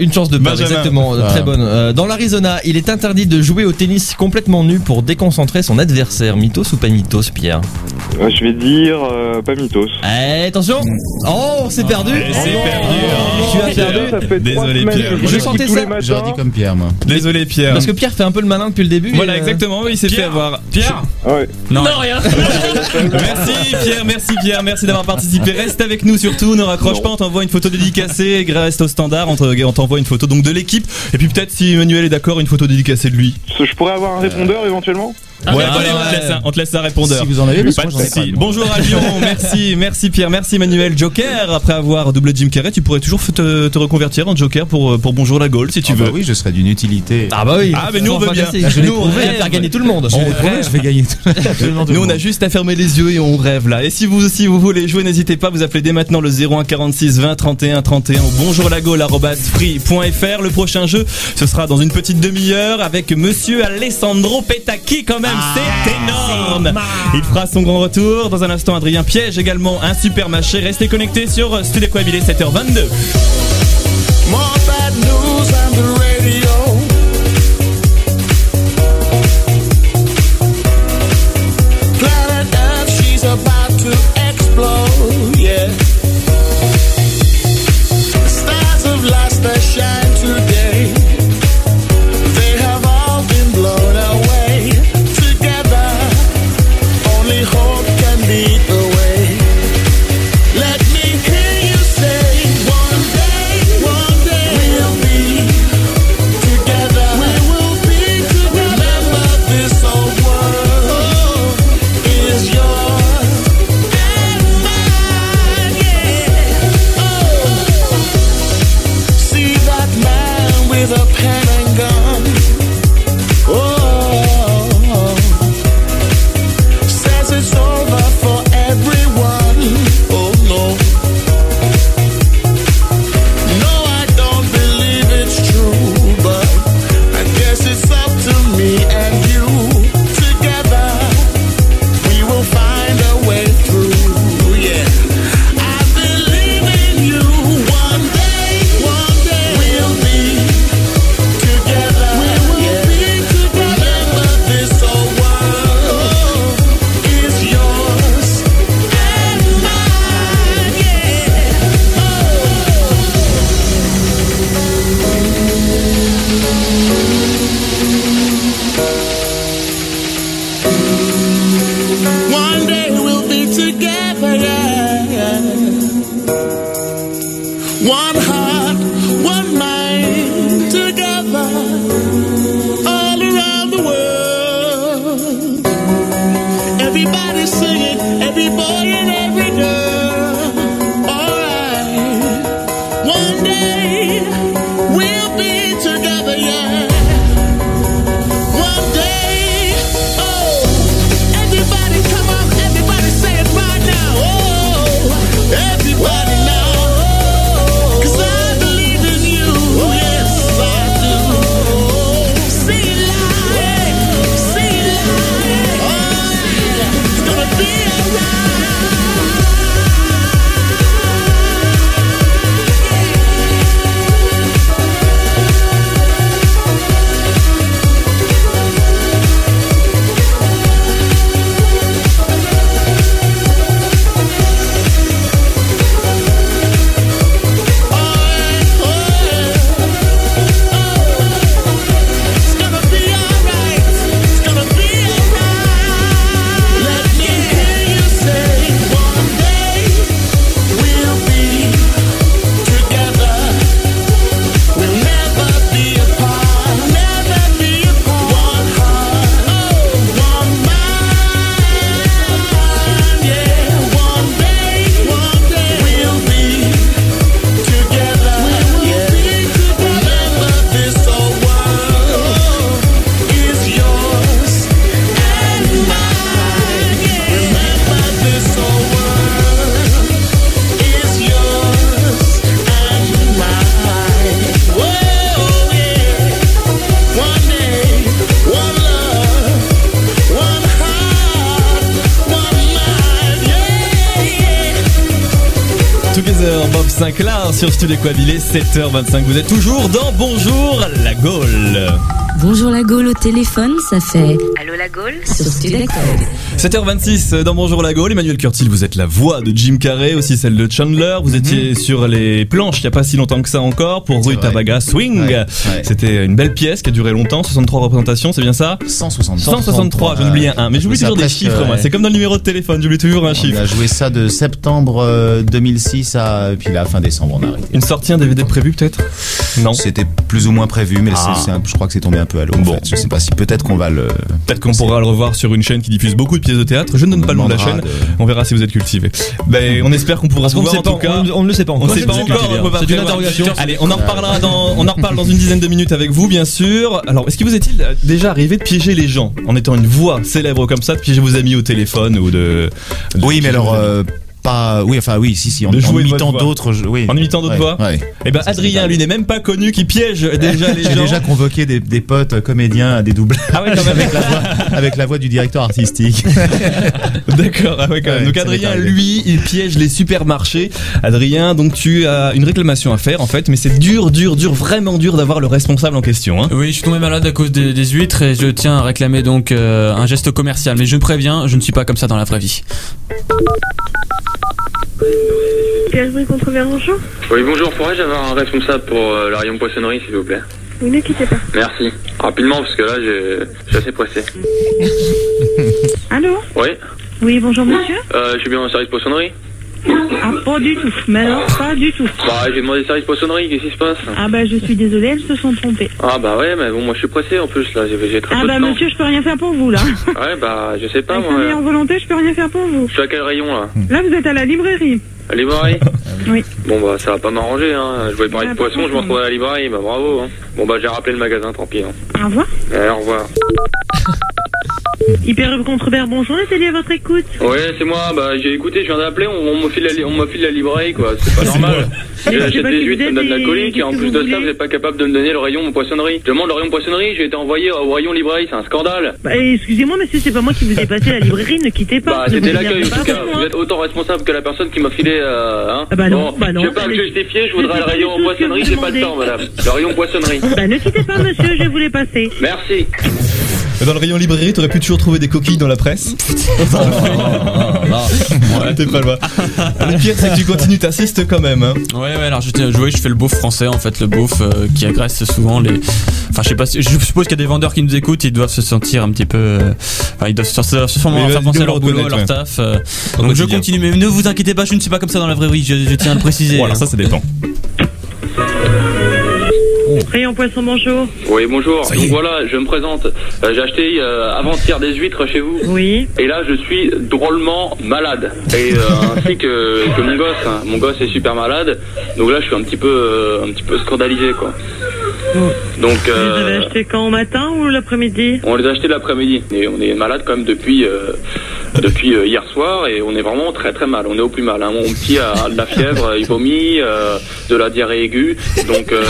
[SPEAKER 7] Une chance de perdre,
[SPEAKER 2] Benjamin.
[SPEAKER 7] exactement,
[SPEAKER 3] Ah.
[SPEAKER 7] très bonne. Euh, dans l'Arizona, il est interdit de jouer au tennis complètement nu pour déconcentrer son adversaire. Mythos ou pas mythos, Pierre?
[SPEAKER 12] Euh, Je vais dire euh, Pamitos.
[SPEAKER 7] Eh, attention Oh, c'est perdu
[SPEAKER 13] c'est perdu.
[SPEAKER 7] Tu as perdu
[SPEAKER 12] Ça fait trois
[SPEAKER 13] Désolé,
[SPEAKER 12] semaines
[SPEAKER 13] Pierre.
[SPEAKER 12] que
[SPEAKER 7] Je sentais
[SPEAKER 12] tous
[SPEAKER 7] ça.
[SPEAKER 12] les matins.
[SPEAKER 3] J'aurais dit comme Pierre, moi.
[SPEAKER 13] Désolé Pierre.
[SPEAKER 7] Parce que Pierre fait un peu le malin depuis le début.
[SPEAKER 13] Voilà
[SPEAKER 7] et, euh,
[SPEAKER 13] exactement, il s'est fait avoir.
[SPEAKER 14] Pierre
[SPEAKER 12] Ouais.
[SPEAKER 14] Non,
[SPEAKER 4] Non, rien. *laughs*
[SPEAKER 13] Merci Pierre, merci Pierre, merci d'avoir participé. Reste avec nous surtout, ne raccroche
[SPEAKER 12] Non.
[SPEAKER 13] pas, on t'envoie une photo dédicacée, reste au standard, on te- on t'envoie une photo donc de l'équipe. Et puis peut-être si Emmanuel est d'accord, une photo dédicacée de lui.
[SPEAKER 12] Je pourrais avoir un répondeur éventuellement?
[SPEAKER 13] Ouais,
[SPEAKER 7] Ah,
[SPEAKER 13] allez, on, te laisse un, on te laisse un répondeur.
[SPEAKER 3] Si vous en avez,
[SPEAKER 13] Pas de souci. Bonjour à Lyon, *laughs* merci, merci Pierre, merci Emmanuel. Joker, après avoir doublé Jim Carrey, tu pourrais toujours te, te reconvertir en Joker pour, pour Bonjour la Gaule si tu
[SPEAKER 3] Ah
[SPEAKER 13] veux.
[SPEAKER 3] bah oui, je serais d'une utilité.
[SPEAKER 7] Ah bah oui.
[SPEAKER 13] Ah, mais nous, on veut bien. Je
[SPEAKER 7] Nous on faire gagner tout le monde.
[SPEAKER 3] Je
[SPEAKER 13] on rêve.
[SPEAKER 3] je vais gagner tout, *laughs*
[SPEAKER 13] Nous on a juste à fermer les yeux et on rêve là. Et si vous aussi vous voulez jouer, n'hésitez pas, vous appelez dès maintenant le 01 46 20 31 31 ou bonjourlagole@free.fr. Le prochain jeu, ce sera dans une petite demi-heure avec monsieur Alessandro Petacchi quand même, c'est énorme. Il fera son grand retour dans un instant Adrien Piège également un super marché. Restez connectés sur Studio Coabilé 7h22. Sur Studio Coabilé 7h25. Vous êtes toujours dans Bonjour la Gaule.
[SPEAKER 5] Bonjour la Gaule au téléphone, ça fait
[SPEAKER 9] Allô la Gaule
[SPEAKER 5] sur Studecom.
[SPEAKER 2] 7h26 dans Bonjour la Gaule, Emmanuel Curtil, vous êtes la voix de Jim Carrey, aussi celle de Chandler. Vous étiez sur les planches il n'y a pas si longtemps que ça encore pour Rue
[SPEAKER 3] Mhm. vrai.
[SPEAKER 2] Tabaga Swing.
[SPEAKER 3] Ouais, ouais.
[SPEAKER 2] C'était une belle pièce qui a duré longtemps, 63 représentations, c'est bien ça
[SPEAKER 3] 163.
[SPEAKER 2] 163, j'en oubliais un. Mais j'oublie toujours des chiffres,
[SPEAKER 3] ouais.
[SPEAKER 2] C'est comme dans le numéro de téléphone, j'oublie toujours un
[SPEAKER 3] On
[SPEAKER 2] chiffre.
[SPEAKER 3] a joué ça de septembre euh, 2006 à puis là fin décembre on a arrêté.
[SPEAKER 2] Une sortie, un DVD prévu peut-être? Non.
[SPEAKER 3] C'était plus ou moins prévu, mais
[SPEAKER 2] Ah.
[SPEAKER 3] je crois que c'est tombé un peu à l'eau. en
[SPEAKER 2] Bon.
[SPEAKER 3] fait. Je sais pas si peut-être qu'on va le.
[SPEAKER 2] Peut-être qu'on pourra le revoir sur une chaîne qui diffuse beaucoup de pièces de théâtre. Je ne donne
[SPEAKER 3] On
[SPEAKER 2] pas le nom de la chaîne.
[SPEAKER 3] de-
[SPEAKER 2] On verra si vous êtes cultivé. Ben, on espère qu'on pourra se
[SPEAKER 7] qu'on ne
[SPEAKER 2] voir en tout cas.
[SPEAKER 7] on, on ne le sait pas
[SPEAKER 2] On
[SPEAKER 7] encore.
[SPEAKER 2] ne sait pas encore, on peut pas
[SPEAKER 7] C'est une interrogation.
[SPEAKER 2] Allez, on en reparlera dans, on en reparle dans une dizaine de minutes avec vous, bien sûr. Alors, est-ce qu'il vous est-il déjà arrivé de piéger les gens en étant une voix célèbre comme ça, de piéger vos amis au téléphone ou de. de
[SPEAKER 3] Oui, mais alors euh, pas. Oui, enfin oui, si si. En,
[SPEAKER 2] De
[SPEAKER 3] en
[SPEAKER 2] jouer
[SPEAKER 3] imitant d'autres. Oui.
[SPEAKER 2] En imitant d'autres
[SPEAKER 3] Ouais,
[SPEAKER 2] voix
[SPEAKER 3] ouais.
[SPEAKER 2] Eh ben, Adrien, lui, n'est même pas connu qui piège déjà *laughs* les
[SPEAKER 3] J'ai
[SPEAKER 2] gens.
[SPEAKER 3] déjà convoqué des, des potes comédiens à des doublages
[SPEAKER 2] Ah ouais, quand même. *laughs*
[SPEAKER 3] avec, la voix, avec la voix du directeur artistique. *laughs*
[SPEAKER 2] D'accord, ah ouais, quand même.
[SPEAKER 3] Ouais,
[SPEAKER 2] donc Adrien, lui, il piège les supermarchés. Adrien, donc tu as une réclamation à faire en fait, mais c'est dur, dur, dur, vraiment dur d'avoir le responsable en question. Hein.
[SPEAKER 14] Oui, je suis tombé malade à cause des, des huîtres et je tiens à réclamer donc euh, un geste commercial. Mais je me préviens, je ne suis pas comme ça dans la vraie vie.
[SPEAKER 15] Oui, bonjour, pourrais-je avoir un responsable pour euh, la rayon poissonnerie, s'il vous plaît?
[SPEAKER 16] Oui, ne quittez pas.
[SPEAKER 15] Merci. Rapidement, parce que là, je suis assez pressé.
[SPEAKER 16] Allô?
[SPEAKER 15] Oui
[SPEAKER 16] Oui, bonjour monsieur
[SPEAKER 15] euh, Je suis bien au service poissonnerie
[SPEAKER 16] Ah, pas du tout. Mais alors, pas du tout.
[SPEAKER 15] Bah, j'ai demandé service poissonnerie, qu'est-ce qui se passe?
[SPEAKER 16] Ah bah, je suis désolée, elles se sont trompées.
[SPEAKER 15] Ah, bah ouais, mais bon, moi je suis pressé en plus, là, j'ai j'ai très
[SPEAKER 16] Ah
[SPEAKER 15] peu
[SPEAKER 16] bah,
[SPEAKER 15] de temps.
[SPEAKER 16] monsieur, je peux rien faire pour vous, là. *laughs*
[SPEAKER 15] Ouais, bah, je sais pas,
[SPEAKER 16] Avec
[SPEAKER 15] moi.
[SPEAKER 16] en volonté, je peux rien faire pour vous.
[SPEAKER 15] Je suis à quel rayon, là?
[SPEAKER 16] Là, vous êtes à la librairie.
[SPEAKER 15] À la librairie? *laughs*
[SPEAKER 16] Oui.
[SPEAKER 15] Bon, bah, ça va pas m'arranger, hein. Je voulais parler
[SPEAKER 16] Ah,
[SPEAKER 15] de poisson, je m'en
[SPEAKER 16] contre,
[SPEAKER 15] trouve à la librairie, bah bravo, hein. Bon, bah, j'ai rappelé le magasin, tant pis, hein.
[SPEAKER 16] Au revoir.
[SPEAKER 15] Allez, au revoir. *laughs*
[SPEAKER 16] Hyper Contrevers bonjour, Nathalie, à votre écoute.
[SPEAKER 15] Ouais, c'est moi, bah, j'ai écouté, je viens d'appeler, on, on me file la, li- on me file la librairie, quoi. C'est pas normal. J'achète
[SPEAKER 16] pas
[SPEAKER 15] des huîtres,
[SPEAKER 16] vous
[SPEAKER 15] ça me donne
[SPEAKER 16] êtes et
[SPEAKER 15] l'alcoolique, et en plus de ça, vous n'êtes pas capable de me donner le rayon poissonnerie. Je demande le rayon poissonnerie, j'ai été envoyé au rayon librairie, c'est un scandale.
[SPEAKER 16] Bah, excusez-moi, monsieur, c'est pas moi qui vous ai passé la librairie, ne quittez pas.
[SPEAKER 15] Bah, c'était
[SPEAKER 16] vous
[SPEAKER 15] l'accueil, en tout cas. Vous êtes autant responsable que la personne qui m'a filé, euh, hein.
[SPEAKER 16] Ah bah non,
[SPEAKER 15] Bon,
[SPEAKER 16] bah non,
[SPEAKER 15] Je vais pas me justifier, je voudrais le rayon poissonnerie, j'ai pas le temps, madame. Le rayon poissonnerie.
[SPEAKER 16] Bah, ne quittez pas, monsieur, je vais vous les passer.
[SPEAKER 15] Merci.
[SPEAKER 2] Dans le rayon librairie, t'aurais pu toujours trouver des coquilles dans la presse. *laughs* ouais, t'es pas loin. Le pire, c'est que tu continues, t'assistes quand même. Hein.
[SPEAKER 14] Ouais, ouais, alors je, tiens- je- je fais le beauf français, en fait, le beauf euh, qui agresse souvent les. Enfin, je sais pas si. Je suppose qu'il y a des vendeurs qui nous écoutent, ils doivent se sentir un petit peu. euh, Enfin, ils doivent se, se, se sûrement faire penser à leur
[SPEAKER 2] le
[SPEAKER 14] boulot, à leur taf. euh. Donc je continue, mais ne vous inquiétez pas, je ne suis pas comme ça dans la vraie vie, je, je tiens à le préciser.
[SPEAKER 2] Bon, alors ça, ça dépend.
[SPEAKER 16] Rayon Poisson, bonjour.
[SPEAKER 15] Oui, bonjour. Donc voilà, je me présente. Euh, j'ai acheté euh, avant-hier des huîtres chez vous.
[SPEAKER 16] Oui.
[SPEAKER 15] Et là, je suis drôlement malade. Et euh, *laughs* ainsi que, que mon gosse. hein. Mon gosse est super malade. Donc là, je suis un petit peu, euh, un petit peu scandalisé, quoi. Donc,
[SPEAKER 16] Vous les avez
[SPEAKER 15] euh,
[SPEAKER 16] achetés quand au matin ou l'après-midi?
[SPEAKER 15] on les a achetés l'après-midi. Et on est malade quand même depuis, euh, depuis euh, hier soir. Et on est vraiment très très mal. On est au plus mal. hein. Mon petit a de la fièvre, il vomit, euh, de la diarrhée aiguë. Donc, euh,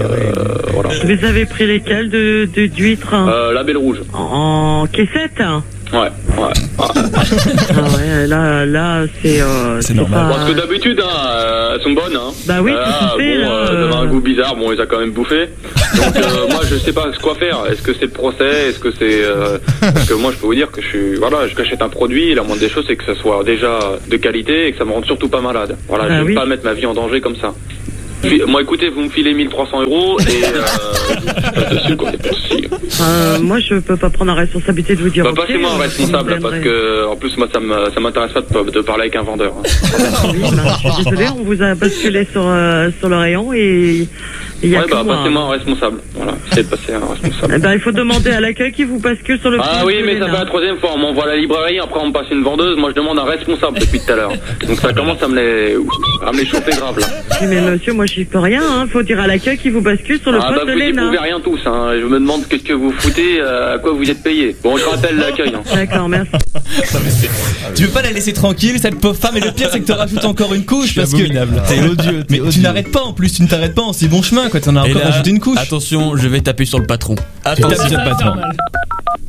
[SPEAKER 15] euh, voilà.
[SPEAKER 16] Vous avez pris lesquels de de- d'huîtres hein?
[SPEAKER 15] Euh, la belle rouge.
[SPEAKER 16] En caissette hein?
[SPEAKER 15] Ouais, ouais.
[SPEAKER 16] Ah ouais, là, là, c'est. Euh, c'est pas-
[SPEAKER 15] Parce que d'habitude, hein, elles sont bonnes. Hein.
[SPEAKER 16] Bah oui, fait,
[SPEAKER 15] Bon, euh,
[SPEAKER 16] euh.
[SPEAKER 15] un goût bizarre. Bon, on les a quand même bouffés. Donc euh, *laughs* moi, je sais pas quoi faire. Est-ce que c'est le procès? Est-ce que c'est euh, Parce que moi, je peux vous dire que je suis. Voilà, je achète un produit. Et la moindre des choses, c'est que ça soit déjà de qualité et que ça me rende surtout pas malade. Voilà,
[SPEAKER 16] Bah
[SPEAKER 15] je vais
[SPEAKER 16] oui.
[SPEAKER 15] pas mettre ma vie en danger comme ça. Moi, écoutez, vous me filez 1300 euros et euh, *laughs* quoi.
[SPEAKER 16] Euh, *laughs* moi, je peux pas prendre la responsabilité de vous dire.
[SPEAKER 15] Bah,
[SPEAKER 16] ok,
[SPEAKER 15] passez-moi un responsable parce que en plus moi ça m'intéresse pas de, de parler avec un vendeur. hein. *laughs*
[SPEAKER 16] Oui, bah, je suis désolée, on vous a basculé sur, euh, sur le rayon et il y a
[SPEAKER 15] Ouais
[SPEAKER 16] que
[SPEAKER 15] bah
[SPEAKER 16] moi.
[SPEAKER 15] passez-moi un responsable. Voilà, essayez de passer un responsable.
[SPEAKER 16] Eh ben, il faut demander à l'accueil qui vous bascule sur le
[SPEAKER 15] Ah oui, mais ça fait la troisième fois. On m'envoie à la librairie, après on me passe une vendeuse. Moi, je demande un responsable depuis tout à l'heure. Donc ça commence à me les, à me les chauffer grave là.
[SPEAKER 16] Oui, mais monsieur, moi, je peux rien. Hein. Faut dire à l'accueil qui vous bascule sur le
[SPEAKER 15] Ah bah
[SPEAKER 16] poste de
[SPEAKER 15] vous
[SPEAKER 16] Léna.
[SPEAKER 15] pouvez rien tous. Hein. Je me demande qu'est-ce que vous foutez, euh, à quoi vous êtes payé. Bon, je rappelle l'accueil. Hein.
[SPEAKER 16] D'accord, merci. *laughs*
[SPEAKER 2] Tu veux pas la laisser tranquille, cette pauvre femme, et le pire, c'est que tu rajoutes encore une couche parce que. T'es odieux, Mais tu n'arrêtes pas en plus, tu ne t'arrêtes pas en si bon chemin, quoi. T'en as
[SPEAKER 14] Et
[SPEAKER 2] encore
[SPEAKER 14] là,
[SPEAKER 2] rajouté une couche.
[SPEAKER 14] Attention, je vais taper sur le patron.
[SPEAKER 2] Tu tapes sur
[SPEAKER 14] Attention.
[SPEAKER 2] le patron.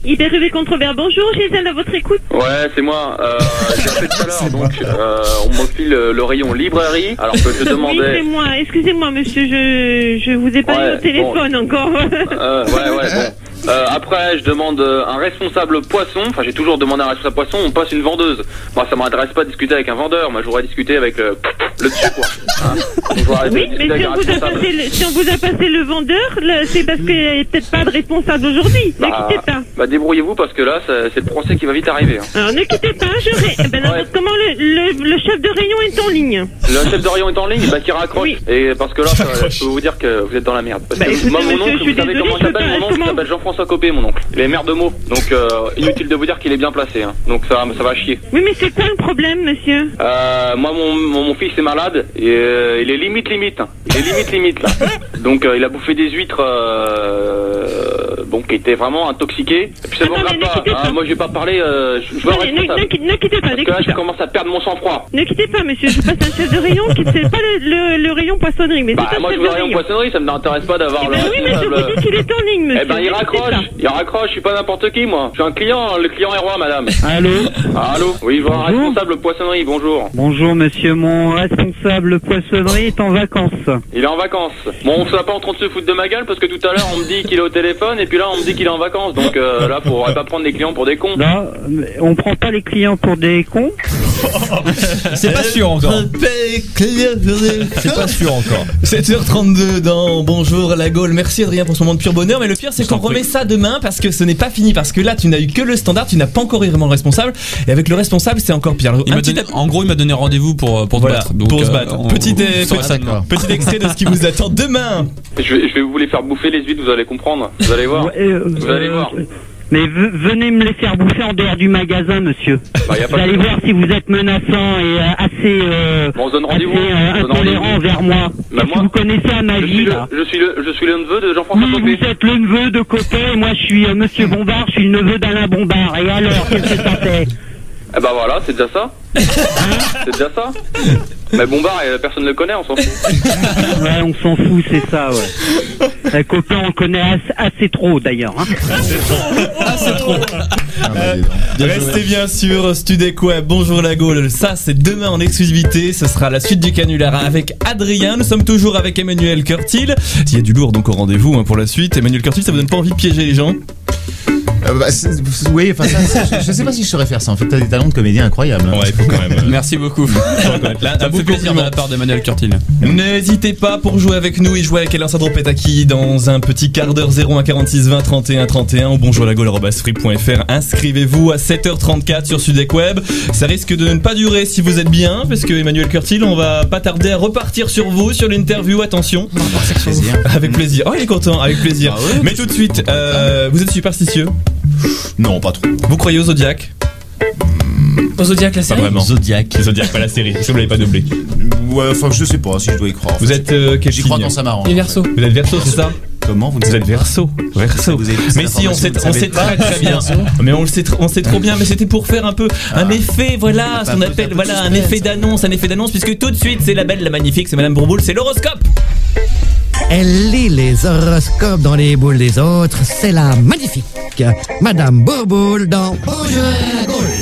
[SPEAKER 16] Hyper Contrevert, bonjour, Gisèle, à votre écoute.
[SPEAKER 15] Ouais, c'est moi. Euh, j'ai appelé tout à l'heure, donc euh, on me file le rayon librairie, alors que je
[SPEAKER 16] Oui, c'est
[SPEAKER 15] demandais.
[SPEAKER 16] moi. Excusez-moi, monsieur, je, je vous ai pas
[SPEAKER 15] Ouais,
[SPEAKER 16] eu au téléphone encore.
[SPEAKER 15] Euh, ouais, ouais, bon. *laughs* Euh, après, je demande euh, un responsable poisson. Enfin, j'ai toujours demandé un responsable poisson. On passe une vendeuse. Moi, ça m'intéresse pas de discuter avec un vendeur. Moi, je voudrais discuter avec le, le dessus, quoi. Hein
[SPEAKER 16] Oui, mais si on,
[SPEAKER 15] un
[SPEAKER 16] vous a
[SPEAKER 15] responsable.
[SPEAKER 16] passé le, si on vous a passé le vendeur, c'est parce qu'il n'y a peut-être pas de responsable aujourd'hui. Ne
[SPEAKER 15] Bah,
[SPEAKER 16] quittez pas.
[SPEAKER 15] bah, débrouillez-vous parce que là, c'est le procès qui va vite arriver. hein.
[SPEAKER 16] Alors, ne quittez pas, je ré... eh ben, comment le, le, le chef de rayon est en ligne.
[SPEAKER 15] Le chef de rayon est en ligne, bah, qui raccroche. Et parce que là, ça- je peux vous dire que vous êtes dans la merde. Parce
[SPEAKER 16] Bah,
[SPEAKER 15] que moi, mon
[SPEAKER 16] je
[SPEAKER 15] vous savez comment
[SPEAKER 16] je
[SPEAKER 15] Mon
[SPEAKER 16] comment-
[SPEAKER 15] s'appelle Jean-François Copé, mon oncle. Il est maire de mots. Donc, euh, inutile de vous dire qu'il est bien placé. Hein. Donc, ça, ça va chier.
[SPEAKER 16] Oui, mais c'est quoi le problème, monsieur?
[SPEAKER 15] Euh, moi, mon, mon, mon fils est malade et euh, il est limite limite. hein. Il est limite limite là. Donc, euh, il a bouffé des huîtres, euh, bon, qui étaient vraiment intoxiquées. Et puis ça ne
[SPEAKER 16] Attends,
[SPEAKER 15] pas. hein.
[SPEAKER 16] pas.
[SPEAKER 15] Moi, je vais pas parler. Euh, je je
[SPEAKER 16] Attendez, ne, ne ne quittez pas,
[SPEAKER 15] Parce que là, je commence à perdre mon sang-froid.
[SPEAKER 16] Ne quittez pas, monsieur, je passe un chef de rayon qui ne fait pas le, le, le rayon poissonnerie, mais
[SPEAKER 15] Bah,
[SPEAKER 16] c'est
[SPEAKER 15] moi, je veux
[SPEAKER 16] de
[SPEAKER 15] rayon poissonnerie, ça ne m'intéresse pas d'avoir
[SPEAKER 16] Eh
[SPEAKER 15] le
[SPEAKER 16] ben oui, mais je vous dis qu'il est en ligne, monsieur.
[SPEAKER 15] Eh ben, il
[SPEAKER 16] quittez
[SPEAKER 15] raccroche, il raccroche, je suis pas n'importe qui, moi. Je suis un client, le client est roi, madame.
[SPEAKER 17] Allô
[SPEAKER 15] Allô Oui, je veux un responsable poissonnerie, bonjour.
[SPEAKER 17] Bonjour monsieur, mon responsable poissonnerie est en vacances.
[SPEAKER 15] Il est en vacances. Bon, on soit pas en train de se foutre de ma gueule parce que tout à l'heure on me dit qu'il est au téléphone et puis là on me dit qu'il est en vacances. Donc euh, là, faudrait pas prendre les clients pour des cons.
[SPEAKER 17] Là, on prend pas les clients pour des cons *laughs*
[SPEAKER 7] C'est pas sûr encore. C'est pas sûr encore. *laughs*
[SPEAKER 2] 7h32 dans Bonjour la Gaule. Merci Adrien pour ce moment de pur bonheur. Mais le pire, c'est qu'on remet ça demain parce que ce n'est pas fini. Parce que là, tu n'as eu que le standard, tu n'as pas encore eu vraiment le responsable. Et avec le responsable, c'est encore pire.
[SPEAKER 14] Il
[SPEAKER 2] Un
[SPEAKER 14] m'a
[SPEAKER 2] petit
[SPEAKER 14] donné- en gros, il m'a donné rendez-vous pour, pour
[SPEAKER 2] Voilà,
[SPEAKER 14] se battre. Donc,
[SPEAKER 2] pour se
[SPEAKER 14] euh,
[SPEAKER 2] battre.
[SPEAKER 14] on-
[SPEAKER 2] Petit, euh, petit-
[SPEAKER 14] ça *laughs* demain.
[SPEAKER 2] petit extrait de ce qui vous attend demain.
[SPEAKER 15] Je vais, je vais vous les faire bouffer les huîtres, vous allez comprendre. Vous allez voir.
[SPEAKER 17] Ouais, euh,
[SPEAKER 15] vous allez voir.
[SPEAKER 17] Mais ve- venez me les faire bouffer en dehors du magasin, monsieur.
[SPEAKER 15] Bah, y a
[SPEAKER 17] Vous
[SPEAKER 15] pas
[SPEAKER 17] allez voir si vous êtes menaçant et euh, assez, euh,
[SPEAKER 15] Bon, on se donne
[SPEAKER 17] assez
[SPEAKER 15] rendez-vous.
[SPEAKER 17] euh, intolérant envers moi.
[SPEAKER 15] Bah,
[SPEAKER 17] que vous connaissez à ma
[SPEAKER 15] Je
[SPEAKER 17] vie,
[SPEAKER 15] suis, le,
[SPEAKER 17] là
[SPEAKER 15] je, suis le, je suis le neveu de Jean-François
[SPEAKER 17] Oui,
[SPEAKER 15] Copé.
[SPEAKER 17] vous êtes le neveu de Copé et moi je suis euh, monsieur Bombard, je suis le neveu d'Alain Bombard. Et alors, qu'est-ce que ça fait?
[SPEAKER 15] Eh bah voilà, c'est déjà ça. *laughs* c'est déjà ça. Mais Bombard, euh, personne ne le connaît, on s'en fout.
[SPEAKER 17] Ouais, on s'en fout, c'est ça, ouais. Euh, Copé, on le connaît assez, assez trop, d'ailleurs. Hein.
[SPEAKER 2] Ah, c'est trop. Euh, Restez bien sûr, Studec Web, bonjour la Gaule. Ça, c'est demain en exclusivité. Ce sera la suite du canular avec Adrien. Nous sommes toujours avec Emmanuel Curtil. Il y a du lourd donc au rendez-vous hein, pour la suite. Emmanuel Curtil, ça vous donne pas envie de piéger les gens?
[SPEAKER 3] Euh, bah, oui, enfin, ça, je, je sais pas si je saurais faire ça. En fait, t'as des talents de comédien incroyables. hein.
[SPEAKER 2] Ouais, il faut quand même.
[SPEAKER 14] Merci beaucoup.
[SPEAKER 2] Là,
[SPEAKER 14] me fait plaisir de la part d'Emmanuel Curtil.
[SPEAKER 2] N'hésitez pas pour jouer avec nous et jouer avec Alain Sadropetaki dans un petit quart d'heure 01 46 20 31 31 ou bonjourlagole.free.fr. Inscrivez-vous à 7h34 sur Sudec Web. Ça risque de ne pas durer si vous êtes bien parce que Emmanuel Curtil, on va pas tarder à repartir sur vous, sur l'interview. Attention.
[SPEAKER 3] plaisir.
[SPEAKER 2] Avec plaisir. Oh, il est content, avec plaisir.
[SPEAKER 3] Ah ouais,
[SPEAKER 2] Mais tout de suite, euh, vous êtes superstitieux
[SPEAKER 3] Non, pas trop.
[SPEAKER 2] Vous croyez au Zodiac
[SPEAKER 4] Au Zodiac, la
[SPEAKER 2] Pas
[SPEAKER 4] série
[SPEAKER 2] vraiment.
[SPEAKER 7] Zodiac.
[SPEAKER 2] Zodiac, pas la série. Si vous l'avez pas doublé.
[SPEAKER 3] Ouais, enfin, je sais pas si je dois y croire. en
[SPEAKER 2] Vous
[SPEAKER 3] fait.
[SPEAKER 2] êtes euh, quel
[SPEAKER 3] J'y crois
[SPEAKER 2] signe
[SPEAKER 3] quand ça m'arrange.
[SPEAKER 4] Les Verseaux.
[SPEAKER 2] Vous êtes Verseau, c'est ça
[SPEAKER 3] Comment vous, ne
[SPEAKER 2] Vous
[SPEAKER 3] savez
[SPEAKER 2] êtes verso, verso.
[SPEAKER 3] Vous avez-
[SPEAKER 2] Mais si, on sait,
[SPEAKER 3] vous
[SPEAKER 2] on sait
[SPEAKER 3] pas,
[SPEAKER 2] très très bien. Mais on le sait, tr- on sait trop bien. Mais c'était pour faire un peu un effet, voilà, ce qu'on appelle, voilà, un effet d'annonce, un effet d'annonce, puisque tout de suite, c'est la belle, la magnifique, c'est Madame Bourboule, c'est l'horoscope.
[SPEAKER 1] Elle lit les horoscopes dans les boules des autres. C'est la magnifique Madame Bourboule dans Bonjour la Gaule.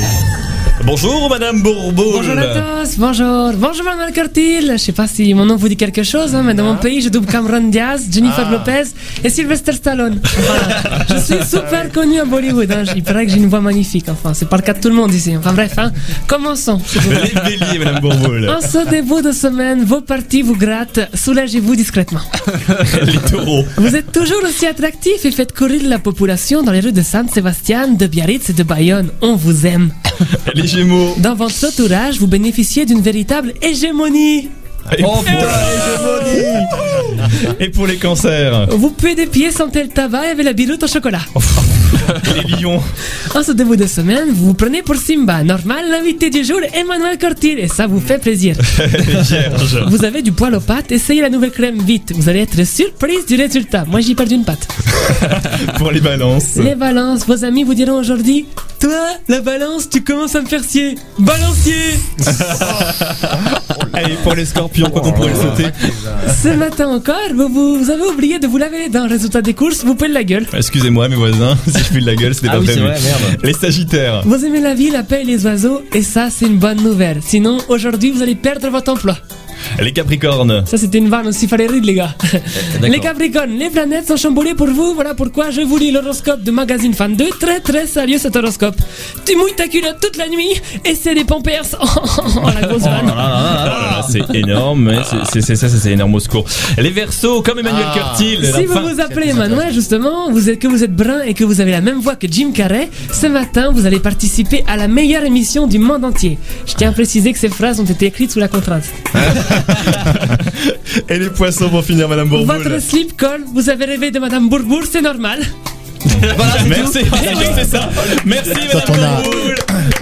[SPEAKER 2] Bonjour, Madame Bourboule.
[SPEAKER 4] Bonjour à tous, bonjour. Bonjour Manuel Curtil. Je sais pas si mon nom vous dit quelque chose, hein, mais dans mon pays, je double Cameron Diaz, Jennifer Lopez et Sylvester Stallone. Enfin, je suis super connu à Bollywood. Hein. Il paraît que j'ai une voix magnifique. Enfin, c'est pas le cas de tout le monde ici. Enfin bref, hein. commençons.
[SPEAKER 2] Les béliers, Madame Bourboule.
[SPEAKER 4] En ce début de semaine, vos parties vous grattent, soulagez-vous discrètement. *laughs*
[SPEAKER 2] Les taureaux.
[SPEAKER 4] Vous êtes toujours aussi attractif et faites courir la population dans les rues de San Sébastien, de Biarritz et de Bayonne. On vous aime.
[SPEAKER 2] Les gémeaux.
[SPEAKER 4] Dans votre entourage, vous bénéficiez d'une véritable hégémonie.
[SPEAKER 2] Et oh Et pour les cancers.
[SPEAKER 4] Vous puez des pieds, sentez le tabac et avez la biloute au chocolat. *laughs*
[SPEAKER 2] Les lions.
[SPEAKER 4] En ce début de semaine, vous vous prenez pour Simba. Normal, l'invité du jour, Emmanuel Cortil, et ça vous fait plaisir. *laughs* Vous avez du poil aux pattes, essayez la nouvelle crème vite. Vous allez être surprise du résultat. Moi, j'y perdu une patte. *laughs*
[SPEAKER 2] Pour les balances.
[SPEAKER 4] Les balances, vos amis vous diront aujourd'hui Toi, la balance, tu commences à me faire scier. Balancier *laughs*
[SPEAKER 2] Allez, pour les scorpions, quoi qu'on pourrait le sauter.
[SPEAKER 4] Ce matin encore, vous, avez oublié de vous laver les dents. Résultat des courses, vous pèlez la gueule.
[SPEAKER 2] Excusez-moi, mes voisins, *laughs* si je pue de la gueule, c'était
[SPEAKER 7] Ah
[SPEAKER 2] pas
[SPEAKER 7] oui, c'est
[SPEAKER 2] prévu.
[SPEAKER 7] vrai, merde.
[SPEAKER 2] Les sagittaires.
[SPEAKER 4] Vous aimez la vie, la paix et les oiseaux, et ça, c'est une bonne nouvelle. Sinon, aujourd'hui, vous allez perdre votre emploi.
[SPEAKER 2] Les capricornes.
[SPEAKER 4] Ça, c'était une vanne aussi, fallait rire, les gars.
[SPEAKER 2] d'accord.
[SPEAKER 4] les Capricornes, les planètes sont chamboulées pour vous. Voilà pourquoi je vous lis l'horoscope de Magazine Fan 2. Très, très sérieux cet horoscope. Tu mouilles ta culotte toute la nuit, et c'est des pampers. *laughs* Oh, la grosse vanne.
[SPEAKER 2] Oh là, c'est énorme, mais c'est- c'est ça, énorme au secours. Les versos, comme Emmanuel Curtil.
[SPEAKER 4] Si vous
[SPEAKER 2] fin-
[SPEAKER 4] vous appelez Emmanuel, justement, vous êtes, que vous êtes brun et que vous avez la même voix que Jim Carrey, ce matin, vous allez participer à la meilleure émission du monde entier. Je tiens à préciser que ces phrases ont été écrites sous la contrainte. *laughs*
[SPEAKER 2] Et les poissons pour finir, Madame Bourboul.
[SPEAKER 4] Votre slip colle, vous avez rêvé de Madame Bourboul, c'est normal.
[SPEAKER 2] Voilà, merci, c'est ça. Merci Madame
[SPEAKER 18] on a-
[SPEAKER 2] Bourboul.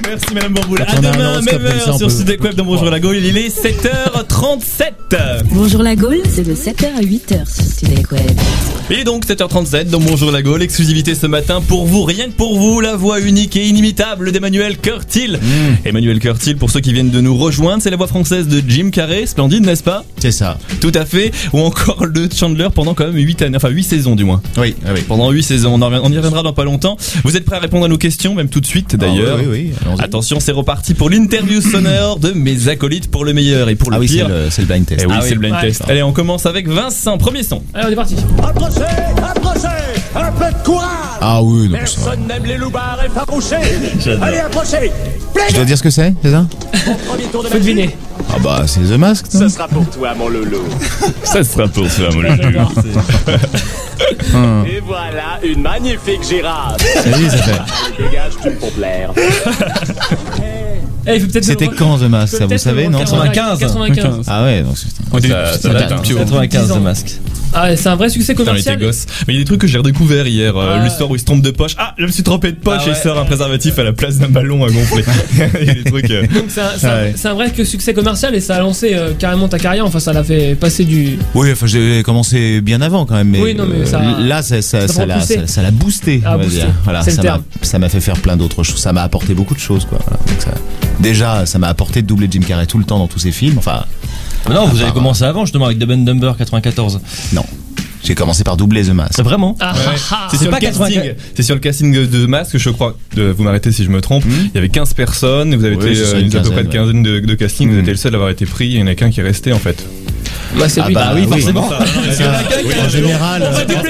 [SPEAKER 2] Merci Madame Bourboul.
[SPEAKER 18] Quand
[SPEAKER 2] À demain, même heure sur Sud Web dans Bonjour la Gaule. Il est 7h37.
[SPEAKER 5] Bonjour la Gaule, c'est de 7h à 8h sur Studek Web.
[SPEAKER 2] Et donc 7h37 dans Bonjour la Gaule, exclusivité ce matin pour vous, rien que pour vous, la voix unique et inimitable d'Emmanuel Curtil. Emmanuel Curtil, pour ceux qui viennent de nous rejoindre, c'est la voix française de Jim Carrey, splendide n'est-ce pas?
[SPEAKER 3] C'est ça.
[SPEAKER 2] Tout à fait, ou encore le Chandler pendant quand même 8 années, enfin 8 saisons du moins.
[SPEAKER 3] Oui, oui.
[SPEAKER 2] Pendant 8 saisons, on, en revient- on y reviendra dans pas longtemps. Vous êtes prêts à répondre à nos questions, même tout de suite d'ailleurs?
[SPEAKER 3] Ah oui, oui.
[SPEAKER 2] Attention, c'est reparti pour l'interview sonore de mes acolytes pour le meilleur et pour le
[SPEAKER 3] Ah oui, c'est
[SPEAKER 2] pire.
[SPEAKER 3] le, c'est le blind test.
[SPEAKER 2] Eh oui,
[SPEAKER 4] Ah
[SPEAKER 2] c'est
[SPEAKER 4] oui.
[SPEAKER 2] le blind
[SPEAKER 4] Ouais.
[SPEAKER 2] test. Allez, on commence avec Vincent, premier son.
[SPEAKER 4] Allez, on est parti.
[SPEAKER 8] Approchez, approchez Un peu de courage
[SPEAKER 3] Ah oui, non, ça.
[SPEAKER 8] Personne n'aime les loupards effarouchés Allez, approchez
[SPEAKER 3] Je dois dire ce que c'est, c'est ça
[SPEAKER 8] Premier tour de
[SPEAKER 4] Faut deviner.
[SPEAKER 3] Ah bah c'est The Mask. non
[SPEAKER 8] Ce sera pour toi, mon loulou.
[SPEAKER 2] Ça sera pour toi, mon
[SPEAKER 4] J'adore.
[SPEAKER 3] Hum. *laughs*
[SPEAKER 8] Et voilà une magnifique girafe.
[SPEAKER 3] Vas-y, ça fait.
[SPEAKER 8] Allez, dégage, tu me pour plaire. *laughs*
[SPEAKER 4] Eh, il faut peut-être
[SPEAKER 3] C'était quand The Mask Ça vous savez non
[SPEAKER 4] refaire.
[SPEAKER 7] 95.
[SPEAKER 4] 95.
[SPEAKER 3] Ah ouais, donc c'est-
[SPEAKER 2] Ça, ça date un petit moment.
[SPEAKER 7] 95
[SPEAKER 4] 10 ans. Ah, c'est un vrai succès
[SPEAKER 2] Putain,
[SPEAKER 4] commercial.
[SPEAKER 2] gosse. Mais il y a des trucs que j'ai redécouvert hier. euh,
[SPEAKER 4] Ah.
[SPEAKER 2] L'histoire où il se trompe de poche. Ah, je me suis trompé de poche
[SPEAKER 4] Ah
[SPEAKER 2] et il
[SPEAKER 4] ouais.
[SPEAKER 2] sort un préservatif à la place d'un ballon à gonfler. *laughs* il y a des trucs. euh,
[SPEAKER 4] Donc c'est un,
[SPEAKER 3] Ah ouais.
[SPEAKER 4] c'est un vrai que succès commercial et ça a lancé euh, carrément ta carrière. Enfin, ça l'a fait passer du.
[SPEAKER 3] Oui, enfin j'ai commencé bien avant quand même. Mais
[SPEAKER 4] Oui, non, mais
[SPEAKER 3] euh,
[SPEAKER 4] ça-
[SPEAKER 3] là, ça, ça,
[SPEAKER 4] ça
[SPEAKER 3] ça l'a ça- boosté.
[SPEAKER 4] Ah,
[SPEAKER 3] on va
[SPEAKER 4] boosté.
[SPEAKER 3] dire. Voilà, ça m'a
[SPEAKER 4] terme.
[SPEAKER 3] ça m'a fait faire plein d'autres choses. Ça m'a apporté beaucoup de choses, quoi. Voilà. Donc ça- déjà, ça m'a apporté de doubler Jim Carrey tout le temps dans tous ses films. Enfin,
[SPEAKER 7] Non, vous avez commencé avant justement avec The Band Number 94.
[SPEAKER 3] non. J'ai commencé par doubler The Mask.
[SPEAKER 7] C'est vraiment
[SPEAKER 4] Ah,
[SPEAKER 2] Ouais.
[SPEAKER 4] ah.
[SPEAKER 2] C'est sur,
[SPEAKER 7] pas
[SPEAKER 2] le casting.
[SPEAKER 7] 84.
[SPEAKER 2] C'est sur le casting de Masque, je crois. De, vous m'arrêtez si je me trompe. Il y avait 15 personnes. et Vous avez
[SPEAKER 3] Oui,
[SPEAKER 2] été euh,
[SPEAKER 3] une
[SPEAKER 2] une à peu près de
[SPEAKER 3] quinzaine,
[SPEAKER 2] de, de casting. Vous
[SPEAKER 3] Mm.
[SPEAKER 2] étiez le seul à avoir été pris. Il y en a qu'un qui est resté en fait.
[SPEAKER 4] Bah, c'est
[SPEAKER 3] Ah
[SPEAKER 4] lui.
[SPEAKER 3] bah oui, forcément.
[SPEAKER 2] Ça,
[SPEAKER 3] En général,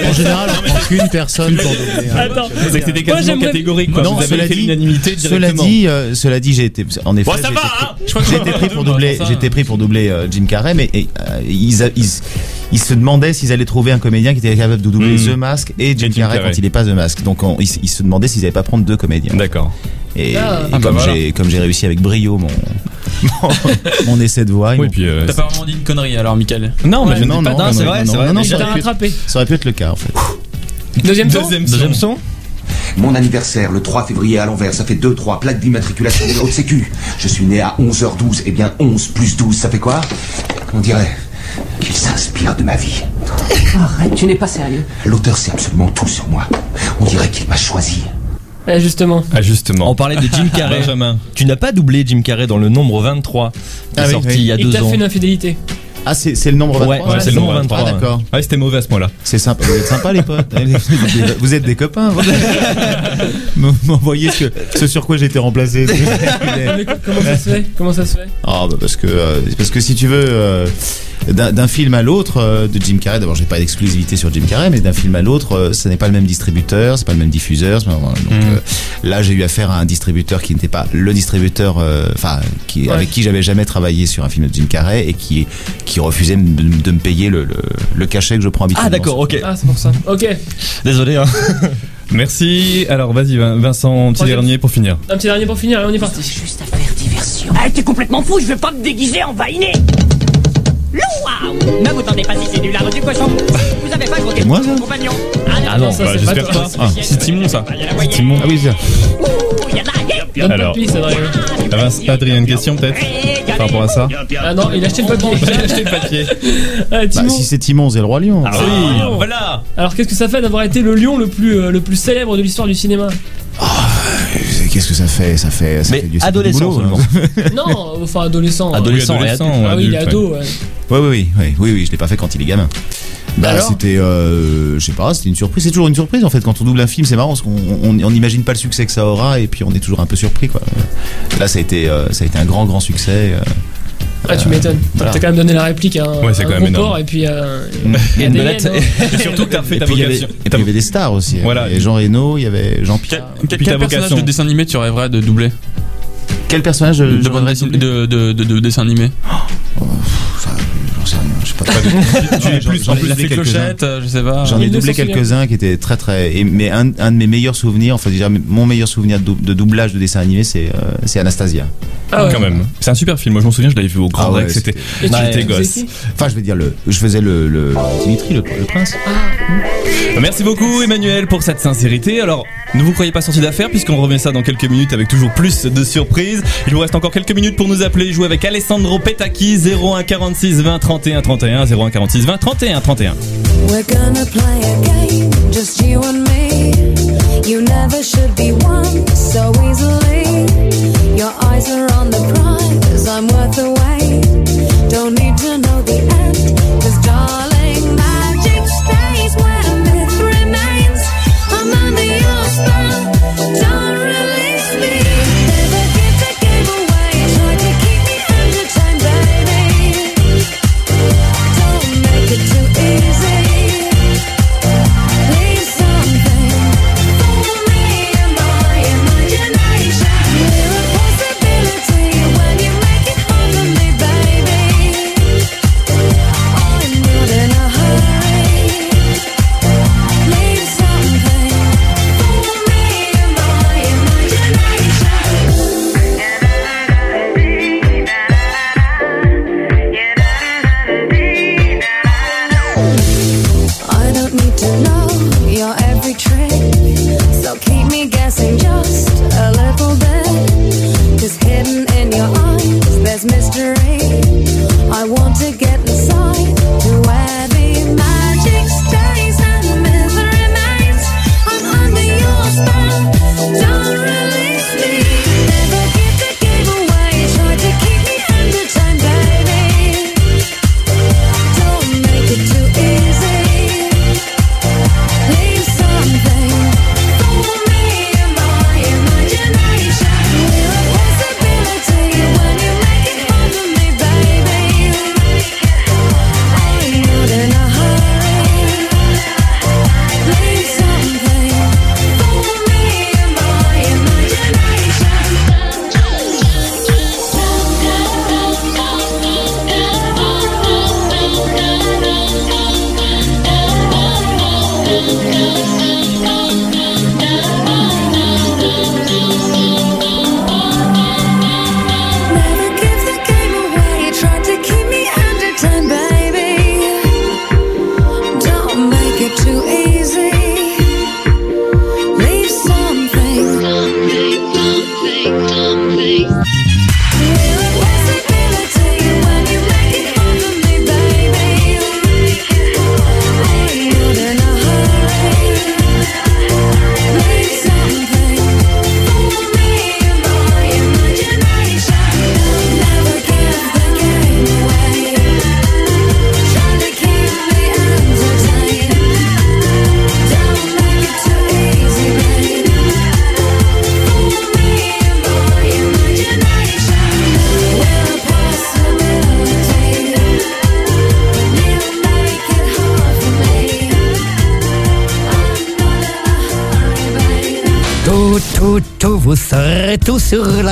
[SPEAKER 3] en général, on prend qu'une personne pour un-
[SPEAKER 4] Attends.
[SPEAKER 2] C'est que c'était quasiment catégorique. Quoi.
[SPEAKER 3] Non,
[SPEAKER 2] vous avez
[SPEAKER 3] cela dit-
[SPEAKER 2] l'unanimité
[SPEAKER 3] Cela dit, euh, cela dit, j'ai été, en effet,
[SPEAKER 2] Bon, ça
[SPEAKER 3] j'ai
[SPEAKER 2] va,
[SPEAKER 3] été
[SPEAKER 2] hein
[SPEAKER 3] pris- pour
[SPEAKER 2] moi,
[SPEAKER 3] doubler, été pris pour doubler euh, Jim Carrey, mais et, euh, ils, ils, ils se demandaient s'ils allaient trouver un comédien qui était capable de doubler
[SPEAKER 2] Mm.
[SPEAKER 3] The Mask et Jim,
[SPEAKER 2] Jim
[SPEAKER 3] Carrey,
[SPEAKER 2] Carrey.
[SPEAKER 3] quand il n'est pas The Mask. Donc on- ils, se demandaient s'ils n'allaient pas prendre deux comédiens.
[SPEAKER 2] D'accord.
[SPEAKER 3] Et,
[SPEAKER 4] Ah.
[SPEAKER 3] et
[SPEAKER 2] Ah, bah
[SPEAKER 3] j'ai comme j'ai réussi avec brio mon *laughs* mon, mon essai de
[SPEAKER 2] Oui, puis. euh,
[SPEAKER 14] T'as pas vraiment dit une connerie alors, Michael
[SPEAKER 2] Non, mais
[SPEAKER 4] Ouais,
[SPEAKER 2] je
[SPEAKER 3] non,
[SPEAKER 2] dis pas
[SPEAKER 3] non,
[SPEAKER 2] de
[SPEAKER 7] non, c'est vrai, c'est vrai.
[SPEAKER 3] non, non,
[SPEAKER 4] Il
[SPEAKER 3] ça aurait pu-
[SPEAKER 4] rattrapé.
[SPEAKER 3] ça aurait pu être le cas en fait.
[SPEAKER 4] Deuxième tour
[SPEAKER 2] Deuxième
[SPEAKER 7] Deuxième
[SPEAKER 2] son.
[SPEAKER 7] son
[SPEAKER 19] Mon anniversaire, le 3 février à l'envers, ça fait 2-3 plaques d'immatriculation de haute sécu. Je suis né à 11h12, et bien 11 plus 12, ça fait quoi? On dirait qu'il s'inspire de ma vie.
[SPEAKER 20] Arrête, tu n'es pas sérieux.
[SPEAKER 19] L'auteur sait absolument tout sur moi. On dirait qu'il m'a choisi.
[SPEAKER 4] Eh, justement.
[SPEAKER 2] Ah, justement.
[SPEAKER 7] On parlait de Jim *laughs* Carrey.
[SPEAKER 2] Benjamin.
[SPEAKER 7] Tu n'as pas doublé Jim Carrey dans le nombre 23 qui
[SPEAKER 3] Ah
[SPEAKER 7] est
[SPEAKER 3] oui,
[SPEAKER 7] sorti
[SPEAKER 3] oui.
[SPEAKER 7] il y a
[SPEAKER 4] Il
[SPEAKER 7] deux
[SPEAKER 4] t'a
[SPEAKER 7] ans.
[SPEAKER 4] fait une infidélité.
[SPEAKER 3] Ah, c'est c'est le nombre 23
[SPEAKER 7] Ouais,
[SPEAKER 2] Ouais, c'est le nombre 23.
[SPEAKER 3] Ah, d'accord.
[SPEAKER 2] Ouais, c'était mauvais à ce point-là.
[SPEAKER 3] C'est sympa, vous êtes sympas les potes. Vous êtes des copains. vous. *laughs* M'envoyez ce, ce sur quoi j'ai été remplacé. *laughs*
[SPEAKER 4] Comment ça se fait? Comment ça se fait?
[SPEAKER 3] Ah bah parce que euh, parce que si tu veux euh, d'un film à l'autre euh, de Jim Carrey d'abord j'ai pas d'exclusivité sur Jim Carrey mais d'un film à l'autre euh, ce n'est pas le même distributeur c'est pas le même diffuseur c'est pas- donc
[SPEAKER 2] Mm.
[SPEAKER 3] euh, là j'ai eu affaire à un distributeur qui n'était pas le distributeur euh, enfin qui
[SPEAKER 4] Ouais.
[SPEAKER 3] avec qui j'avais jamais travaillé sur un film de Jim Carrey et qui qui refusait de, me- de me payer le, le, le cachet que je prends habituellement
[SPEAKER 7] Ah d'accord, ok.
[SPEAKER 4] Ah, c'est pour ça. Ok.
[SPEAKER 7] Désolé. Hein. *laughs*
[SPEAKER 2] Merci. Alors, vas-y, Vin- Vincent, petit
[SPEAKER 4] Troisième.
[SPEAKER 2] dernier pour finir.
[SPEAKER 4] Un petit dernier pour finir, allez, on est parti.
[SPEAKER 20] Juste à faire diversion. Ah, t'es complètement fou, je vais pas me déguiser en vainé. Louah Ne vous tendez pas si c'est du lard du cochon. Vous avez pas
[SPEAKER 3] C'est moi, ça
[SPEAKER 20] compagnon.
[SPEAKER 2] Ah non,
[SPEAKER 4] ça,
[SPEAKER 2] bah,
[SPEAKER 4] c'est pas
[SPEAKER 2] j'espère
[SPEAKER 4] toi.
[SPEAKER 2] pas. Ah, c'est Timon, ça. C'est Timon.
[SPEAKER 3] Ah oui ça.
[SPEAKER 20] Ouh, y en a un.
[SPEAKER 4] Donne
[SPEAKER 2] Alors.
[SPEAKER 4] pas de piste, Adrien.
[SPEAKER 2] Ah, une question peut-être par rapport à ça
[SPEAKER 4] Ah non, il a acheté le papier. *laughs*
[SPEAKER 2] J'ai acheté le papier. *laughs*
[SPEAKER 4] Ah,
[SPEAKER 3] Bah, si c'est Timon c'est le roi lion
[SPEAKER 2] Ah oui,
[SPEAKER 4] Ah.
[SPEAKER 2] voilà
[SPEAKER 4] Alors qu'est-ce que ça fait d'avoir été le lion le plus, euh, le plus célèbre de l'histoire du cinéma?
[SPEAKER 3] Qu'est-ce que ça fait? Ça fait, ça
[SPEAKER 7] Mais
[SPEAKER 3] fait du ça fait du
[SPEAKER 7] adolescent
[SPEAKER 3] boulot, hein.
[SPEAKER 4] Non, enfin adolescent.
[SPEAKER 7] Adolescent
[SPEAKER 2] Oui,
[SPEAKER 7] et
[SPEAKER 2] adolescent,
[SPEAKER 7] adulte.
[SPEAKER 4] Ah oui, il est ado. ouais.
[SPEAKER 3] Ouais, oui, oui, oui, oui, oui, je l'ai pas fait quand il est gamin. Bah, c'était, euh, je sais pas, c'était une surprise. C'est toujours une surprise en fait quand on double un film, c'est marrant parce qu'on on on n'imagine pas le succès que ça aura et puis on est toujours un peu surpris quoi. Là, ça a été, euh, ça a été un grand, grand succès. euh,
[SPEAKER 4] Ah, tu m'étonnes.
[SPEAKER 3] voilà.
[SPEAKER 4] T'as quand même donné la réplique à un,
[SPEAKER 2] Ouais, c'est
[SPEAKER 4] un
[SPEAKER 2] quand même énorme.
[SPEAKER 4] et puis euh,
[SPEAKER 3] Mm.
[SPEAKER 7] Une
[SPEAKER 4] laines, hein.
[SPEAKER 2] Et surtout que t'as fait
[SPEAKER 3] Et
[SPEAKER 2] ta
[SPEAKER 3] puis il y avait,
[SPEAKER 2] vocation.
[SPEAKER 3] et puis, il y avait des stars aussi.
[SPEAKER 2] Voilà.
[SPEAKER 3] Il y avait Jean Reno, il y avait Jean-Pierre.
[SPEAKER 2] Quel, Puis quel personnage de dessin animé tu rêverais de doubler
[SPEAKER 3] Quel personnage
[SPEAKER 2] de, dessin-
[SPEAKER 3] de doubler
[SPEAKER 2] de, de, de, de dessin animé
[SPEAKER 3] Ça, J'en sais rien, je sais pas.
[SPEAKER 2] Plus je sais pas.
[SPEAKER 3] J'en ai doublé quelques-uns qui étaient très très. et- mais un, un de mes meilleurs souvenirs, enfin déjà mon meilleur souvenir de, dou- de doublage de dessin animé, c'est euh, c'est Anastasia.
[SPEAKER 4] Ah ouais.
[SPEAKER 2] Quand même. C'est un super film. Moi, je m'en souviens, je l'avais vu au Grand
[SPEAKER 3] Ah ouais,
[SPEAKER 2] Rex. C'était, j'étais gosse.
[SPEAKER 3] Enfin, je veux dire le, je faisais le, le Dimitri, le, le prince.
[SPEAKER 2] Merci beaucoup, Emmanuel, pour cette sincérité. Alors, ne vous croyez pas sorti d'affaire, puisqu'on remet ça dans quelques minutes avec toujours plus de surprises. Il vous reste encore quelques minutes pour nous appeler et jouer avec Alessandro Petacchi 01 46 20 31 31 01 46 20 31 31.
[SPEAKER 10] We're gonna play a game, just you and me. You never should be so easily. Your eyes are on the I'm worth the. Don't need to know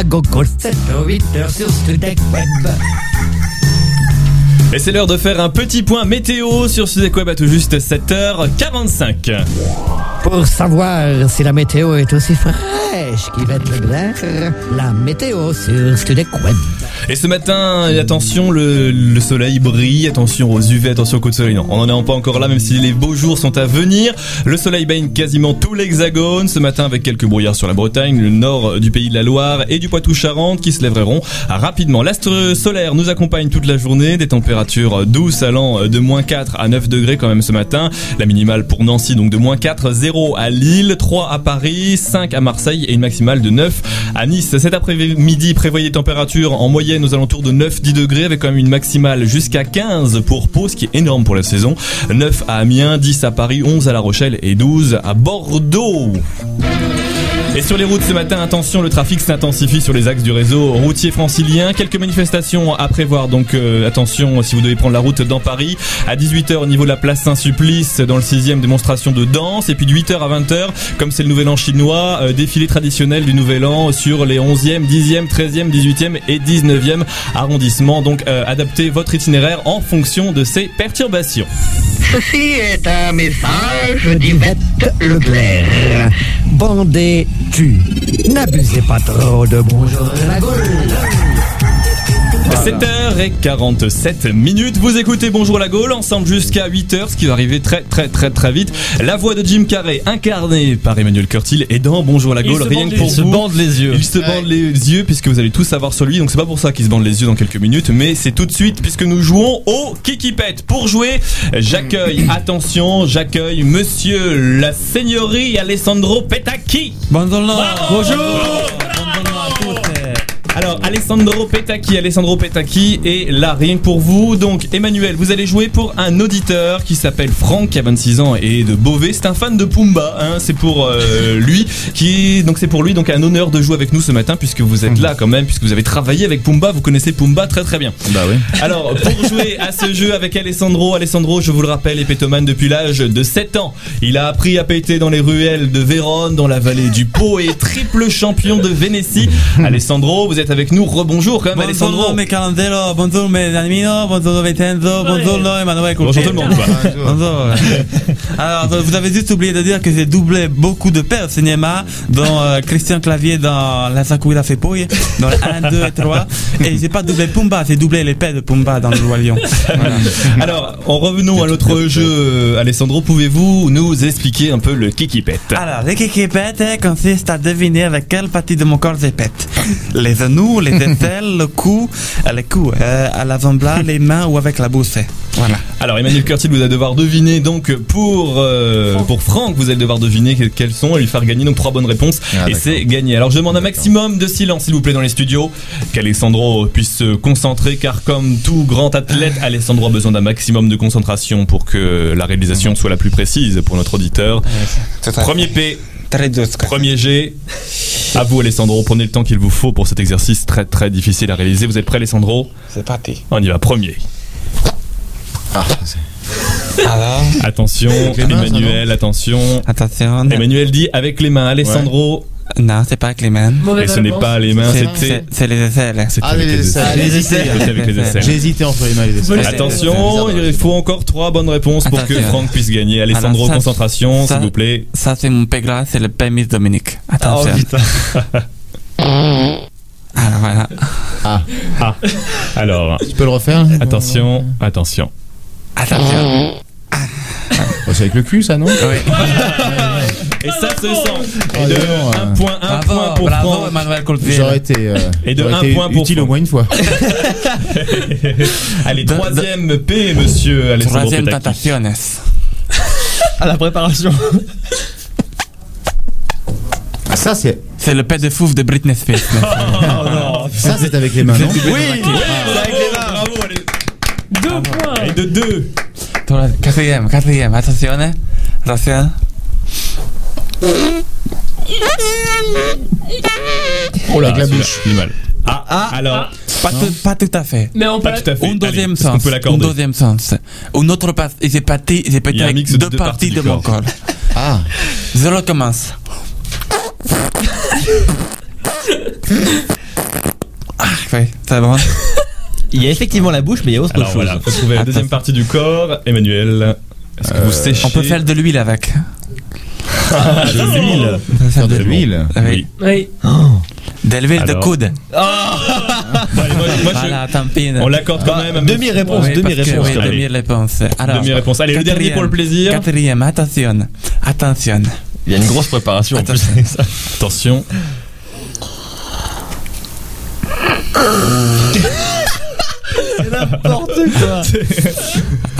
[SPEAKER 1] Gogol 7 8 heures sur Studek Web.
[SPEAKER 2] Et c'est l'heure de faire un petit point météo sur ce Web à tout juste 7h45.
[SPEAKER 1] Pour savoir si la météo est aussi fraîche qu'Yvette Leclerc, la météo sur Studek Web.
[SPEAKER 2] Et ce matin, attention, le, le soleil brille, attention aux UV, attention aux coups de soleil. Non, on n'en est pas encore là, même si les beaux jours sont à venir. Le soleil baigne quasiment tout l'hexagone. Ce matin, avec quelques brouillards sur la Bretagne, le nord du pays de la Loire et du Poitou-Charentes qui se lèveront rapidement. L'astre solaire nous accompagne toute la journée, des températures douces allant de moins 4 à 9 degrés quand même ce matin. La minimale pour Nancy, donc de moins 4, 0 0 à Lille, 3 à Paris, 5 à Marseille et une maximale de 9 à Nice. Cet après-midi, prévoyez température en moyenne aux alentours de 9-10 degrés avec quand même une maximale jusqu'à 15 pour Pau, ce qui est énorme pour la saison. 9 à Amiens, 10 à Paris, 11 à La Rochelle et 12 à Bordeaux. Et sur les routes ce matin, attention, le trafic s'intensifie sur les axes du réseau routier francilien. Quelques manifestations à prévoir, donc euh, attention si vous devez prendre la route dans Paris. À 18h au niveau de la place Saint-Sulpice, dans le 6e, démonstration de danse. Et puis de 8h à 20h, comme c'est le nouvel an chinois, euh, défilé traditionnel du nouvel an sur les 11e, 10e, 13e, 18e et 19e arrondissements. Donc euh, adaptez votre itinéraire en fonction de ces perturbations.
[SPEAKER 21] Ceci est un message d'Yvette Leclerc.
[SPEAKER 1] Bandez tu. N'abusez pas trop de bonjour la Gaule.
[SPEAKER 2] 7h47 minutes, vous écoutez Bonjour la Gaule, ensemble jusqu'à 8h, ce qui va arriver très très très très vite. La voix de Jim Carrey, incarnée par Emmanuel Curtil, est dans Bonjour la Gaule, rien que pour
[SPEAKER 7] il se bande les yeux.
[SPEAKER 2] Il se bande les yeux, puisque vous allez tout savoir sur lui, donc c'est pas pour ça qu'il se bande les yeux dans quelques minutes, mais c'est tout de suite, puisque nous jouons au Kikipet. Pour jouer, j'accueille, *clears throat* attention, j'accueille monsieur la seigneurie Alessandro Petacchi.
[SPEAKER 18] Bonjour.
[SPEAKER 2] Bonjour. Alors, Alessandro Petacchi, Alessandro Petacchi est là, rien que pour vous. Donc, Emmanuel, vous allez jouer pour un auditeur qui s'appelle Franck, qui a 26 ans et de Beauvais. C'est un fan de Pumba, hein, c'est pour euh, lui. Qui, donc, c'est pour lui, donc un honneur de jouer avec nous ce matin, puisque vous êtes là quand même, puisque vous avez travaillé avec Pumba, vous connaissez Pumba très très bien.
[SPEAKER 3] Bah oui.
[SPEAKER 2] Alors, pour jouer à ce jeu avec Alessandro, Alessandro, je vous le rappelle, est pétomane depuis l'âge de 7 ans. Il a appris à péter dans les ruelles de Vérone, dans la vallée du Pau et triple champion de Vénétie. *laughs* Alessandro, vous êtes avec nous. Rebonjour quand même, Alessandro.
[SPEAKER 18] Bonjour mes calandero, bonjour mes amigos, bonjour Vincenzo, bonjour Emmanuel
[SPEAKER 2] Bonjour tout le monde.
[SPEAKER 18] Bonjour. *laughs* Alors, vous avez juste oublié de dire que j'ai doublé beaucoup de pères au cinéma, dont euh, Christian Clavier dans La Sakura fait Pouille, dans le 1, 2 et 3. Et j'ai pas doublé Pumba, j'ai doublé les pères de Pumba dans le Roi Lion. Voilà. *laughs*
[SPEAKER 2] Alors, en revenons à notre jeu, Alessandro, pouvez-vous nous expliquer un peu le Kikipet
[SPEAKER 18] Alors, le kikipet eh, consiste à deviner avec quelle partie de mon corps je pète. Les genoux, les aisselles, le cou, euh, le cou, euh, à l'avant-bras, les mains ou avec la bouche. Voilà.
[SPEAKER 2] Alors Emmanuel Curtil, vous allez devoir deviner donc pour euh, pour Franck, vous allez devoir deviner que- quels sont et lui faire gagner donc trois bonnes réponses
[SPEAKER 3] Ah,
[SPEAKER 2] et c'est gagné. Alors je demande un maximum de silence s'il vous plaît dans les studios, qu'Alessandro puisse se concentrer car comme tout grand athlète, Alessandro a besoin d'un maximum de concentration pour que la réalisation soit la plus précise pour notre auditeur. Premier P, premier G. À vous Alessandro, prenez le temps qu'il vous faut pour cet exercice très très difficile à réaliser. Vous êtes prêt Alessandro
[SPEAKER 18] C'est parti.
[SPEAKER 2] On y va, premier.
[SPEAKER 3] Ah,
[SPEAKER 18] Alors,
[SPEAKER 2] Attention, Emmanuel, attention.
[SPEAKER 18] attention.
[SPEAKER 2] Emmanuel dit avec les mains. Alessandro,
[SPEAKER 18] Non, c'est pas avec les mains.
[SPEAKER 2] et ce n'est pas les mains,
[SPEAKER 18] C'est-
[SPEAKER 2] c'était.
[SPEAKER 18] c'est- C'est les aisselles.
[SPEAKER 2] C'était
[SPEAKER 3] Ah,
[SPEAKER 2] avec
[SPEAKER 3] les
[SPEAKER 2] les
[SPEAKER 3] aisselles.
[SPEAKER 2] aisselles.
[SPEAKER 3] Ah, les aisselles.
[SPEAKER 2] C'était avec les aisselles.
[SPEAKER 3] J'ai hésité entre les mains et les aisselles.
[SPEAKER 2] Attention, il faut encore trois bonnes réponses pour que
[SPEAKER 18] Attention.
[SPEAKER 2] Franck puisse gagner. Alessandro,
[SPEAKER 18] Alors, ça-
[SPEAKER 2] concentration,
[SPEAKER 18] ça-
[SPEAKER 2] s'il vous plaît.
[SPEAKER 18] Ça, c'est mon pégla, c'est le pémis Dominique. Attention. *laughs* Alors voilà.
[SPEAKER 3] Ah,
[SPEAKER 2] Ah, alors,
[SPEAKER 3] tu peux le refaire
[SPEAKER 2] attention, attention.
[SPEAKER 18] Attention.
[SPEAKER 3] Oh, C'est avec le cul, ça, non *laughs*
[SPEAKER 2] Et ça se sent. Et
[SPEAKER 3] Oh,
[SPEAKER 2] de
[SPEAKER 3] non,
[SPEAKER 2] un
[SPEAKER 3] euh,
[SPEAKER 2] point, un
[SPEAKER 18] Bravo,
[SPEAKER 2] point pour Franck.
[SPEAKER 18] Emmanuel Coltier.
[SPEAKER 3] J'aurais été, euh,
[SPEAKER 2] Et de
[SPEAKER 3] j'aurais
[SPEAKER 2] un
[SPEAKER 3] été
[SPEAKER 2] point pour
[SPEAKER 3] utile au
[SPEAKER 2] Franck.
[SPEAKER 3] moins une fois. *laughs*
[SPEAKER 2] Allez, troisième P, monsieur Alessandro
[SPEAKER 18] Troisième
[SPEAKER 2] Petacchi.
[SPEAKER 18] tentaciones.
[SPEAKER 7] À la préparation.
[SPEAKER 3] Ah, ça, c'est
[SPEAKER 18] C'est le pet de fouf de Britney Spears. *laughs*
[SPEAKER 3] ça, c'est avec les mains, non
[SPEAKER 2] Oui, c'est avec les mains, bravo. allez.
[SPEAKER 4] Deux points.
[SPEAKER 2] Et de deux.
[SPEAKER 18] Toi, Quatrième, quatrième. Attention. hein. Attention.
[SPEAKER 2] Oh là,
[SPEAKER 3] Avec la bouche.
[SPEAKER 2] du mal. Ah, alors,
[SPEAKER 18] Pas, tout, pas tout à fait.
[SPEAKER 4] Mais on peut.
[SPEAKER 2] pas tout à fait.
[SPEAKER 18] Un deuxième
[SPEAKER 2] Allez,
[SPEAKER 18] sens.
[SPEAKER 2] peut
[SPEAKER 18] Un
[SPEAKER 2] l'accorder
[SPEAKER 18] deuxième sens. Un autre partie. J'ai pété, j'ai
[SPEAKER 2] Il
[SPEAKER 18] avec
[SPEAKER 2] mix de
[SPEAKER 18] deux
[SPEAKER 2] deux
[SPEAKER 18] parties
[SPEAKER 2] parties
[SPEAKER 18] de
[SPEAKER 2] du
[SPEAKER 18] mon
[SPEAKER 2] corps.
[SPEAKER 3] Ah,
[SPEAKER 18] Je recommence. Ah, oui, c'est bon.
[SPEAKER 7] Il y a effectivement la bouche, mais il y a autre
[SPEAKER 2] Alors
[SPEAKER 7] chose.
[SPEAKER 2] voilà, faut trouver la deuxième partie du corps. Emmanuel, est-ce que vous séchez
[SPEAKER 18] On peut faire de l'huile avec. *laughs*
[SPEAKER 2] de l'huile
[SPEAKER 3] de l'huile.
[SPEAKER 18] Oui.
[SPEAKER 4] Oui.
[SPEAKER 18] De l'huile de coude.
[SPEAKER 2] Bon, allez, moi, moi, je-
[SPEAKER 18] Voilà, tant pis.
[SPEAKER 2] On l'accorde quand même.
[SPEAKER 7] Demi-réponse,
[SPEAKER 18] Oui,
[SPEAKER 7] demi-réponse.
[SPEAKER 18] oui,
[SPEAKER 2] Allez.
[SPEAKER 18] demi-réponse. Alors,
[SPEAKER 2] Demi-réponse. Allez, le dernier pour le plaisir.
[SPEAKER 18] Quatrième, attention. Attention.
[SPEAKER 7] Il y a une grosse préparation en plus.
[SPEAKER 18] Attention. *laughs*
[SPEAKER 7] N'importe quoi. *laughs*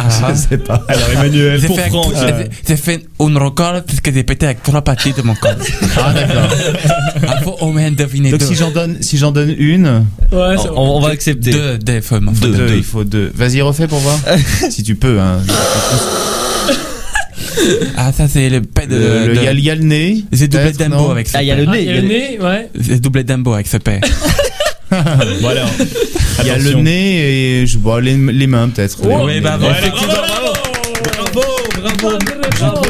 [SPEAKER 18] Ah.
[SPEAKER 3] Je sais pas.
[SPEAKER 2] Alors Emmanuel, pour
[SPEAKER 18] fait,
[SPEAKER 2] Franck.
[SPEAKER 18] j'ai- j'ai fait un record puisque j'ai pété avec trois parties de mon corps.
[SPEAKER 3] Ah d'accord.
[SPEAKER 18] Il faut au moins deviner
[SPEAKER 3] Donc
[SPEAKER 18] deux.
[SPEAKER 3] si j'en donne, si j'en donne une,
[SPEAKER 4] Ouais,
[SPEAKER 7] On, va accepter.
[SPEAKER 18] Deux, deux, faut,
[SPEAKER 3] deux,
[SPEAKER 18] deux.
[SPEAKER 3] il faut deux. Vas-y refais pour voir. *laughs* si tu peux. Hein.
[SPEAKER 18] Ah, ça c'est le P de.
[SPEAKER 3] Il y, a- il y a le nez.
[SPEAKER 18] J'ai doublé Dumbo avec ce
[SPEAKER 7] Ah, il y a le
[SPEAKER 4] Ah,
[SPEAKER 7] nez.
[SPEAKER 4] il y a le nez, ouais.
[SPEAKER 18] J'ai doublé Dumbo avec ce P. *laughs* *laughs*
[SPEAKER 2] Bon alors.
[SPEAKER 3] Il y a le nez et je vois les, les mains peut-être.
[SPEAKER 18] Oh, oui, bah, bon.
[SPEAKER 2] Bravo, bravo,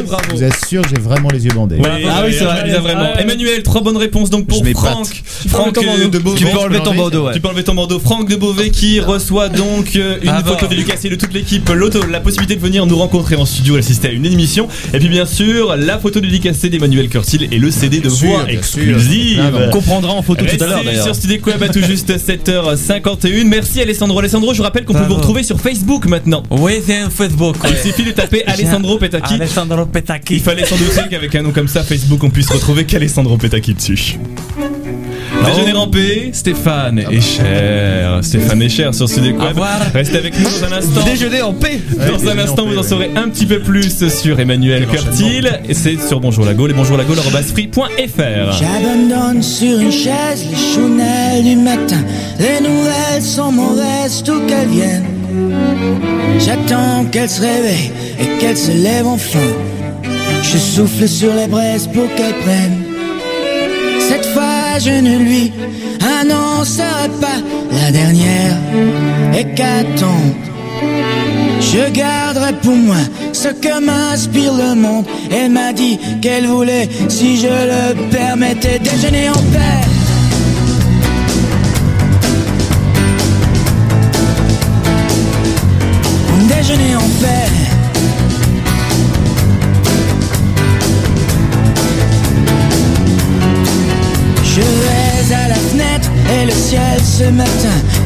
[SPEAKER 2] bravo, bravo.
[SPEAKER 3] Vous que j'ai vraiment les yeux bandés.
[SPEAKER 2] Ouais,
[SPEAKER 7] Ah oui, c'est vrai.
[SPEAKER 2] Lisa, vraiment.
[SPEAKER 4] Ouais.
[SPEAKER 2] Emmanuel, trois bonnes réponses donc pour
[SPEAKER 3] Je.
[SPEAKER 2] Franck. Franck de Beauvais.
[SPEAKER 7] Tu peux enlever ton bandeau, ouais.
[SPEAKER 2] Tu peux enlever ton bandeau. Franck de Beauvais qui reçoit donc euh, une photo dédicacée de toute l'équipe, la possibilité de venir nous rencontrer en studio, assister à une émission. Et puis bien sûr, la photo dédicacée d'Emmanuel Curtil et le CD de voix exclusive.
[SPEAKER 3] Ah,
[SPEAKER 7] On comprendra en photo tout à l'heure d'ailleurs.
[SPEAKER 2] sur Studio à tout juste *laughs* 7h51. Merci Alessandro. Alessandro, je rappelle qu'on peut vous retrouver sur Facebook maintenant.
[SPEAKER 18] Oui, c'est un Facebook.
[SPEAKER 2] Il suffit de taper *laughs* Alessandro Petacchi.
[SPEAKER 18] Alessandro
[SPEAKER 2] Il
[SPEAKER 18] Petacchi.
[SPEAKER 2] fallait sans douter qu'avec un nom comme ça, Facebook, on puisse retrouver qu'Alessandro Petacchi dessus. Déjeuner en paix, Stéphane et cher. Stéphane et cher sur Studio
[SPEAKER 18] Au
[SPEAKER 2] Web. Restez avec nous dans un instant.
[SPEAKER 7] Déjeuner en paix.
[SPEAKER 2] Dans un instant,
[SPEAKER 3] en paix,
[SPEAKER 2] vous en
[SPEAKER 3] ouais.
[SPEAKER 2] saurez un petit peu plus sur Emmanuel Curtil. Et c'est sur Bonjour la Gaule et bonjour la.
[SPEAKER 22] J'abandonne sur une chaise les chounelles du matin. Les nouvelles sont mauvaises, tout qu'elles viennent. J'attends qu'elle se réveille et qu'elle se lève enfin. Je souffle sur les braises pour qu'elle prenne. Cette fois, je ne lui annoncerai pas la dernière hécatombe. Je garderai pour moi ce que m'inspire le monde. Elle m'a dit qu'elle voulait, si je le permettais, déjeuner en paix. Déjeuner en paix. Ciel ce matin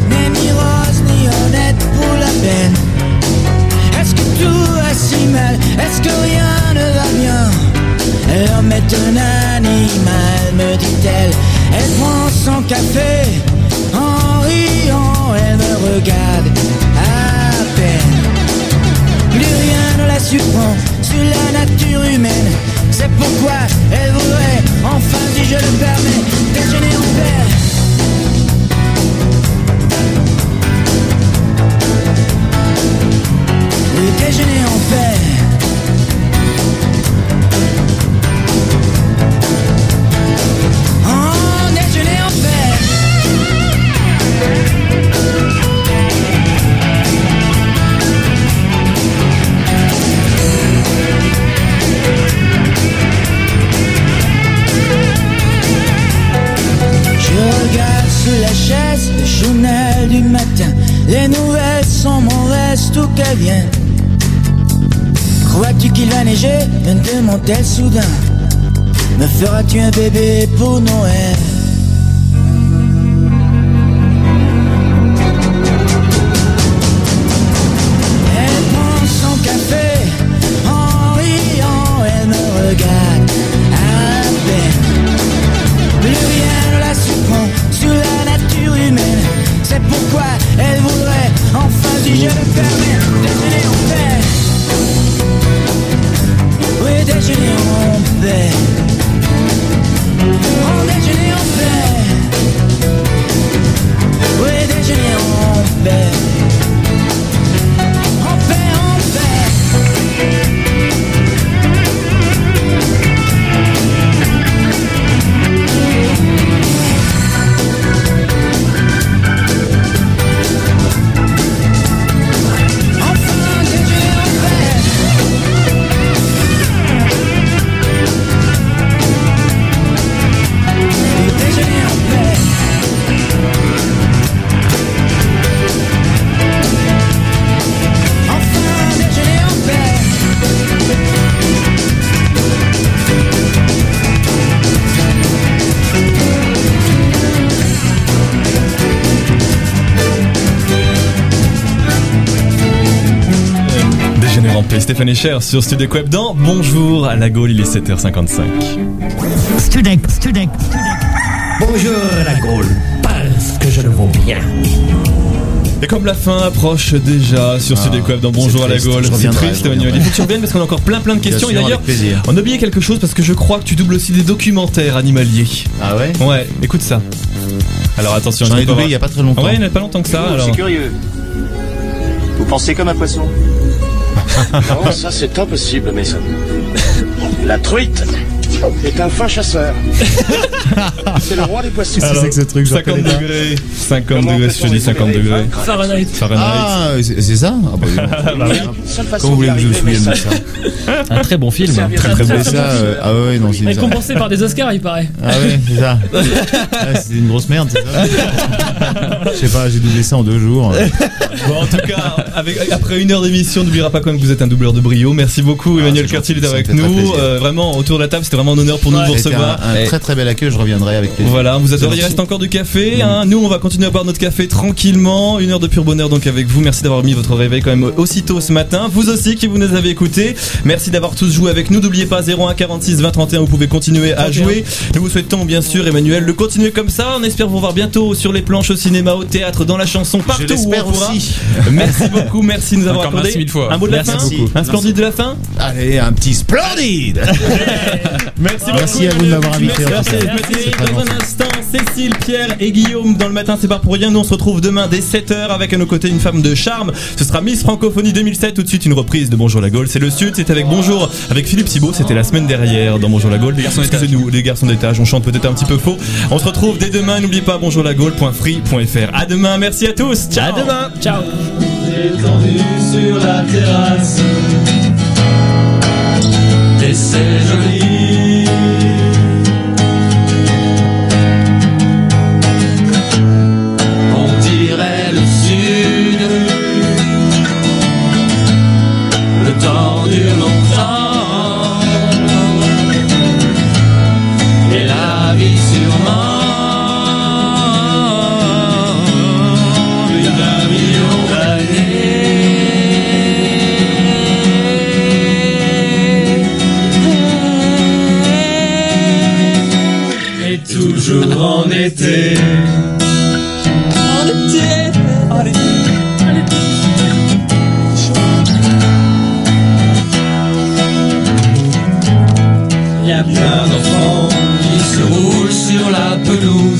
[SPEAKER 2] Stéphane Echer sur Studio Web dans Bonjour à la Gaule, il est 7h55.
[SPEAKER 1] Studek, Studek, Bonjour la Gaule, parce que je le vaux bien.
[SPEAKER 2] Et comme la fin approche déjà sur
[SPEAKER 3] Ah,
[SPEAKER 2] dans Bonjour à la Gaule,
[SPEAKER 3] je
[SPEAKER 2] c'est triste Emmanuel. Il faut que tu reviennes parce qu'on a encore plein plein de questions. Et d'ailleurs, on a oublié quelque chose parce que je crois que tu doubles aussi des documentaires animaliers.
[SPEAKER 3] Ah ouais?
[SPEAKER 2] Ouais, écoute ça. Alors attention,
[SPEAKER 3] J'en ai doublé il y a pas très longtemps.
[SPEAKER 2] Ouais, il n'y a pas longtemps que ça. alors.
[SPEAKER 23] C'est curieux? Vous pensez comme un poisson? *laughs* Non, ça c'est impossible, Mason. *laughs* La truite est un fin chasseur. *laughs* c'est le roi des poissons.
[SPEAKER 2] Alors, 50 degrés. 50 degrés, si je dis 50 degrés.
[SPEAKER 4] Fahrenheit.
[SPEAKER 2] Fahrenheit.
[SPEAKER 3] Ah, c'est c'est ça Ah bah, Comment vous voulez que je me souvienne de ça
[SPEAKER 7] Un très bon film.
[SPEAKER 3] Très très bon ça. ah ouais, non, c'est
[SPEAKER 4] Récompensé par des Oscars, il paraît.
[SPEAKER 3] Ah ouais, c'est ça. Ah, c'est une grosse merde, c'est ça Je sais pas, j'ai doublé ça en deux jours. *laughs*
[SPEAKER 2] Bon, en tout cas, avec, après une heure d'émission, n'oubliera pas quand même que vous êtes un doubleur de brio. Merci beaucoup, Emmanuel
[SPEAKER 3] c'est
[SPEAKER 2] Curtil
[SPEAKER 3] ça
[SPEAKER 2] avec nous. Euh, vraiment, autour de la table, c'était vraiment un honneur pour nous de vous recevoir.
[SPEAKER 3] un, très très bel accueil, je reviendrai avec plaisir.
[SPEAKER 2] Voilà, vous adorez, il reste encore du café. hein. Nous, on va continuer à boire notre café tranquillement. Une heure de pur bonheur donc avec vous. Merci d'avoir mis votre réveil quand même aussitôt ce matin. Vous aussi qui vous nous avez écoutés. Merci d'avoir tous joué avec nous. N'oubliez pas 01 46 20 31, vous pouvez continuer à
[SPEAKER 4] 31.
[SPEAKER 2] jouer. Nous vous souhaitons bien sûr, Emmanuel, de continuer comme ça. On espère vous voir bientôt sur les planches au cinéma, au théâtre, dans la chanson, partout où
[SPEAKER 3] l'espère
[SPEAKER 2] on pourra.
[SPEAKER 3] aussi. *laughs*
[SPEAKER 2] Merci beaucoup, merci de nous avoir
[SPEAKER 14] Encore
[SPEAKER 2] accordé.
[SPEAKER 14] merci mille fois.
[SPEAKER 2] Un mot de la
[SPEAKER 3] Merci
[SPEAKER 2] fin
[SPEAKER 3] beaucoup.
[SPEAKER 2] Un splendide de la fin
[SPEAKER 3] Allez, un petit splendide *laughs*
[SPEAKER 2] Merci,
[SPEAKER 3] Merci
[SPEAKER 2] beaucoup,
[SPEAKER 3] à vous de m'avoir invité,
[SPEAKER 2] Merci, merci. Dans un instant, Cécile, Pierre et Guillaume dans le matin, c'est pas pour rien. Nous on se retrouve demain dès 7h avec à nos côtés une femme de charme. Ce sera Miss Francophonie 2007. Tout de suite une reprise de Bonjour la Gaule. C'est le Sud, c'est avec Bonjour avec Philippe Thibault. C'était la semaine dernière dans Bonjour la Gaule. Les garçons nous les garçons d'étage. On chante peut-être un petit peu faux. On se retrouve dès demain. N'oubliez pas À demain. Merci à tous. Ciao.
[SPEAKER 4] À demain. Ciao.
[SPEAKER 6] Étendu sur la terrasse Et c'est joli toujours en été En été En été Il y a plein d'enfants qui se roulent sur la pelouse.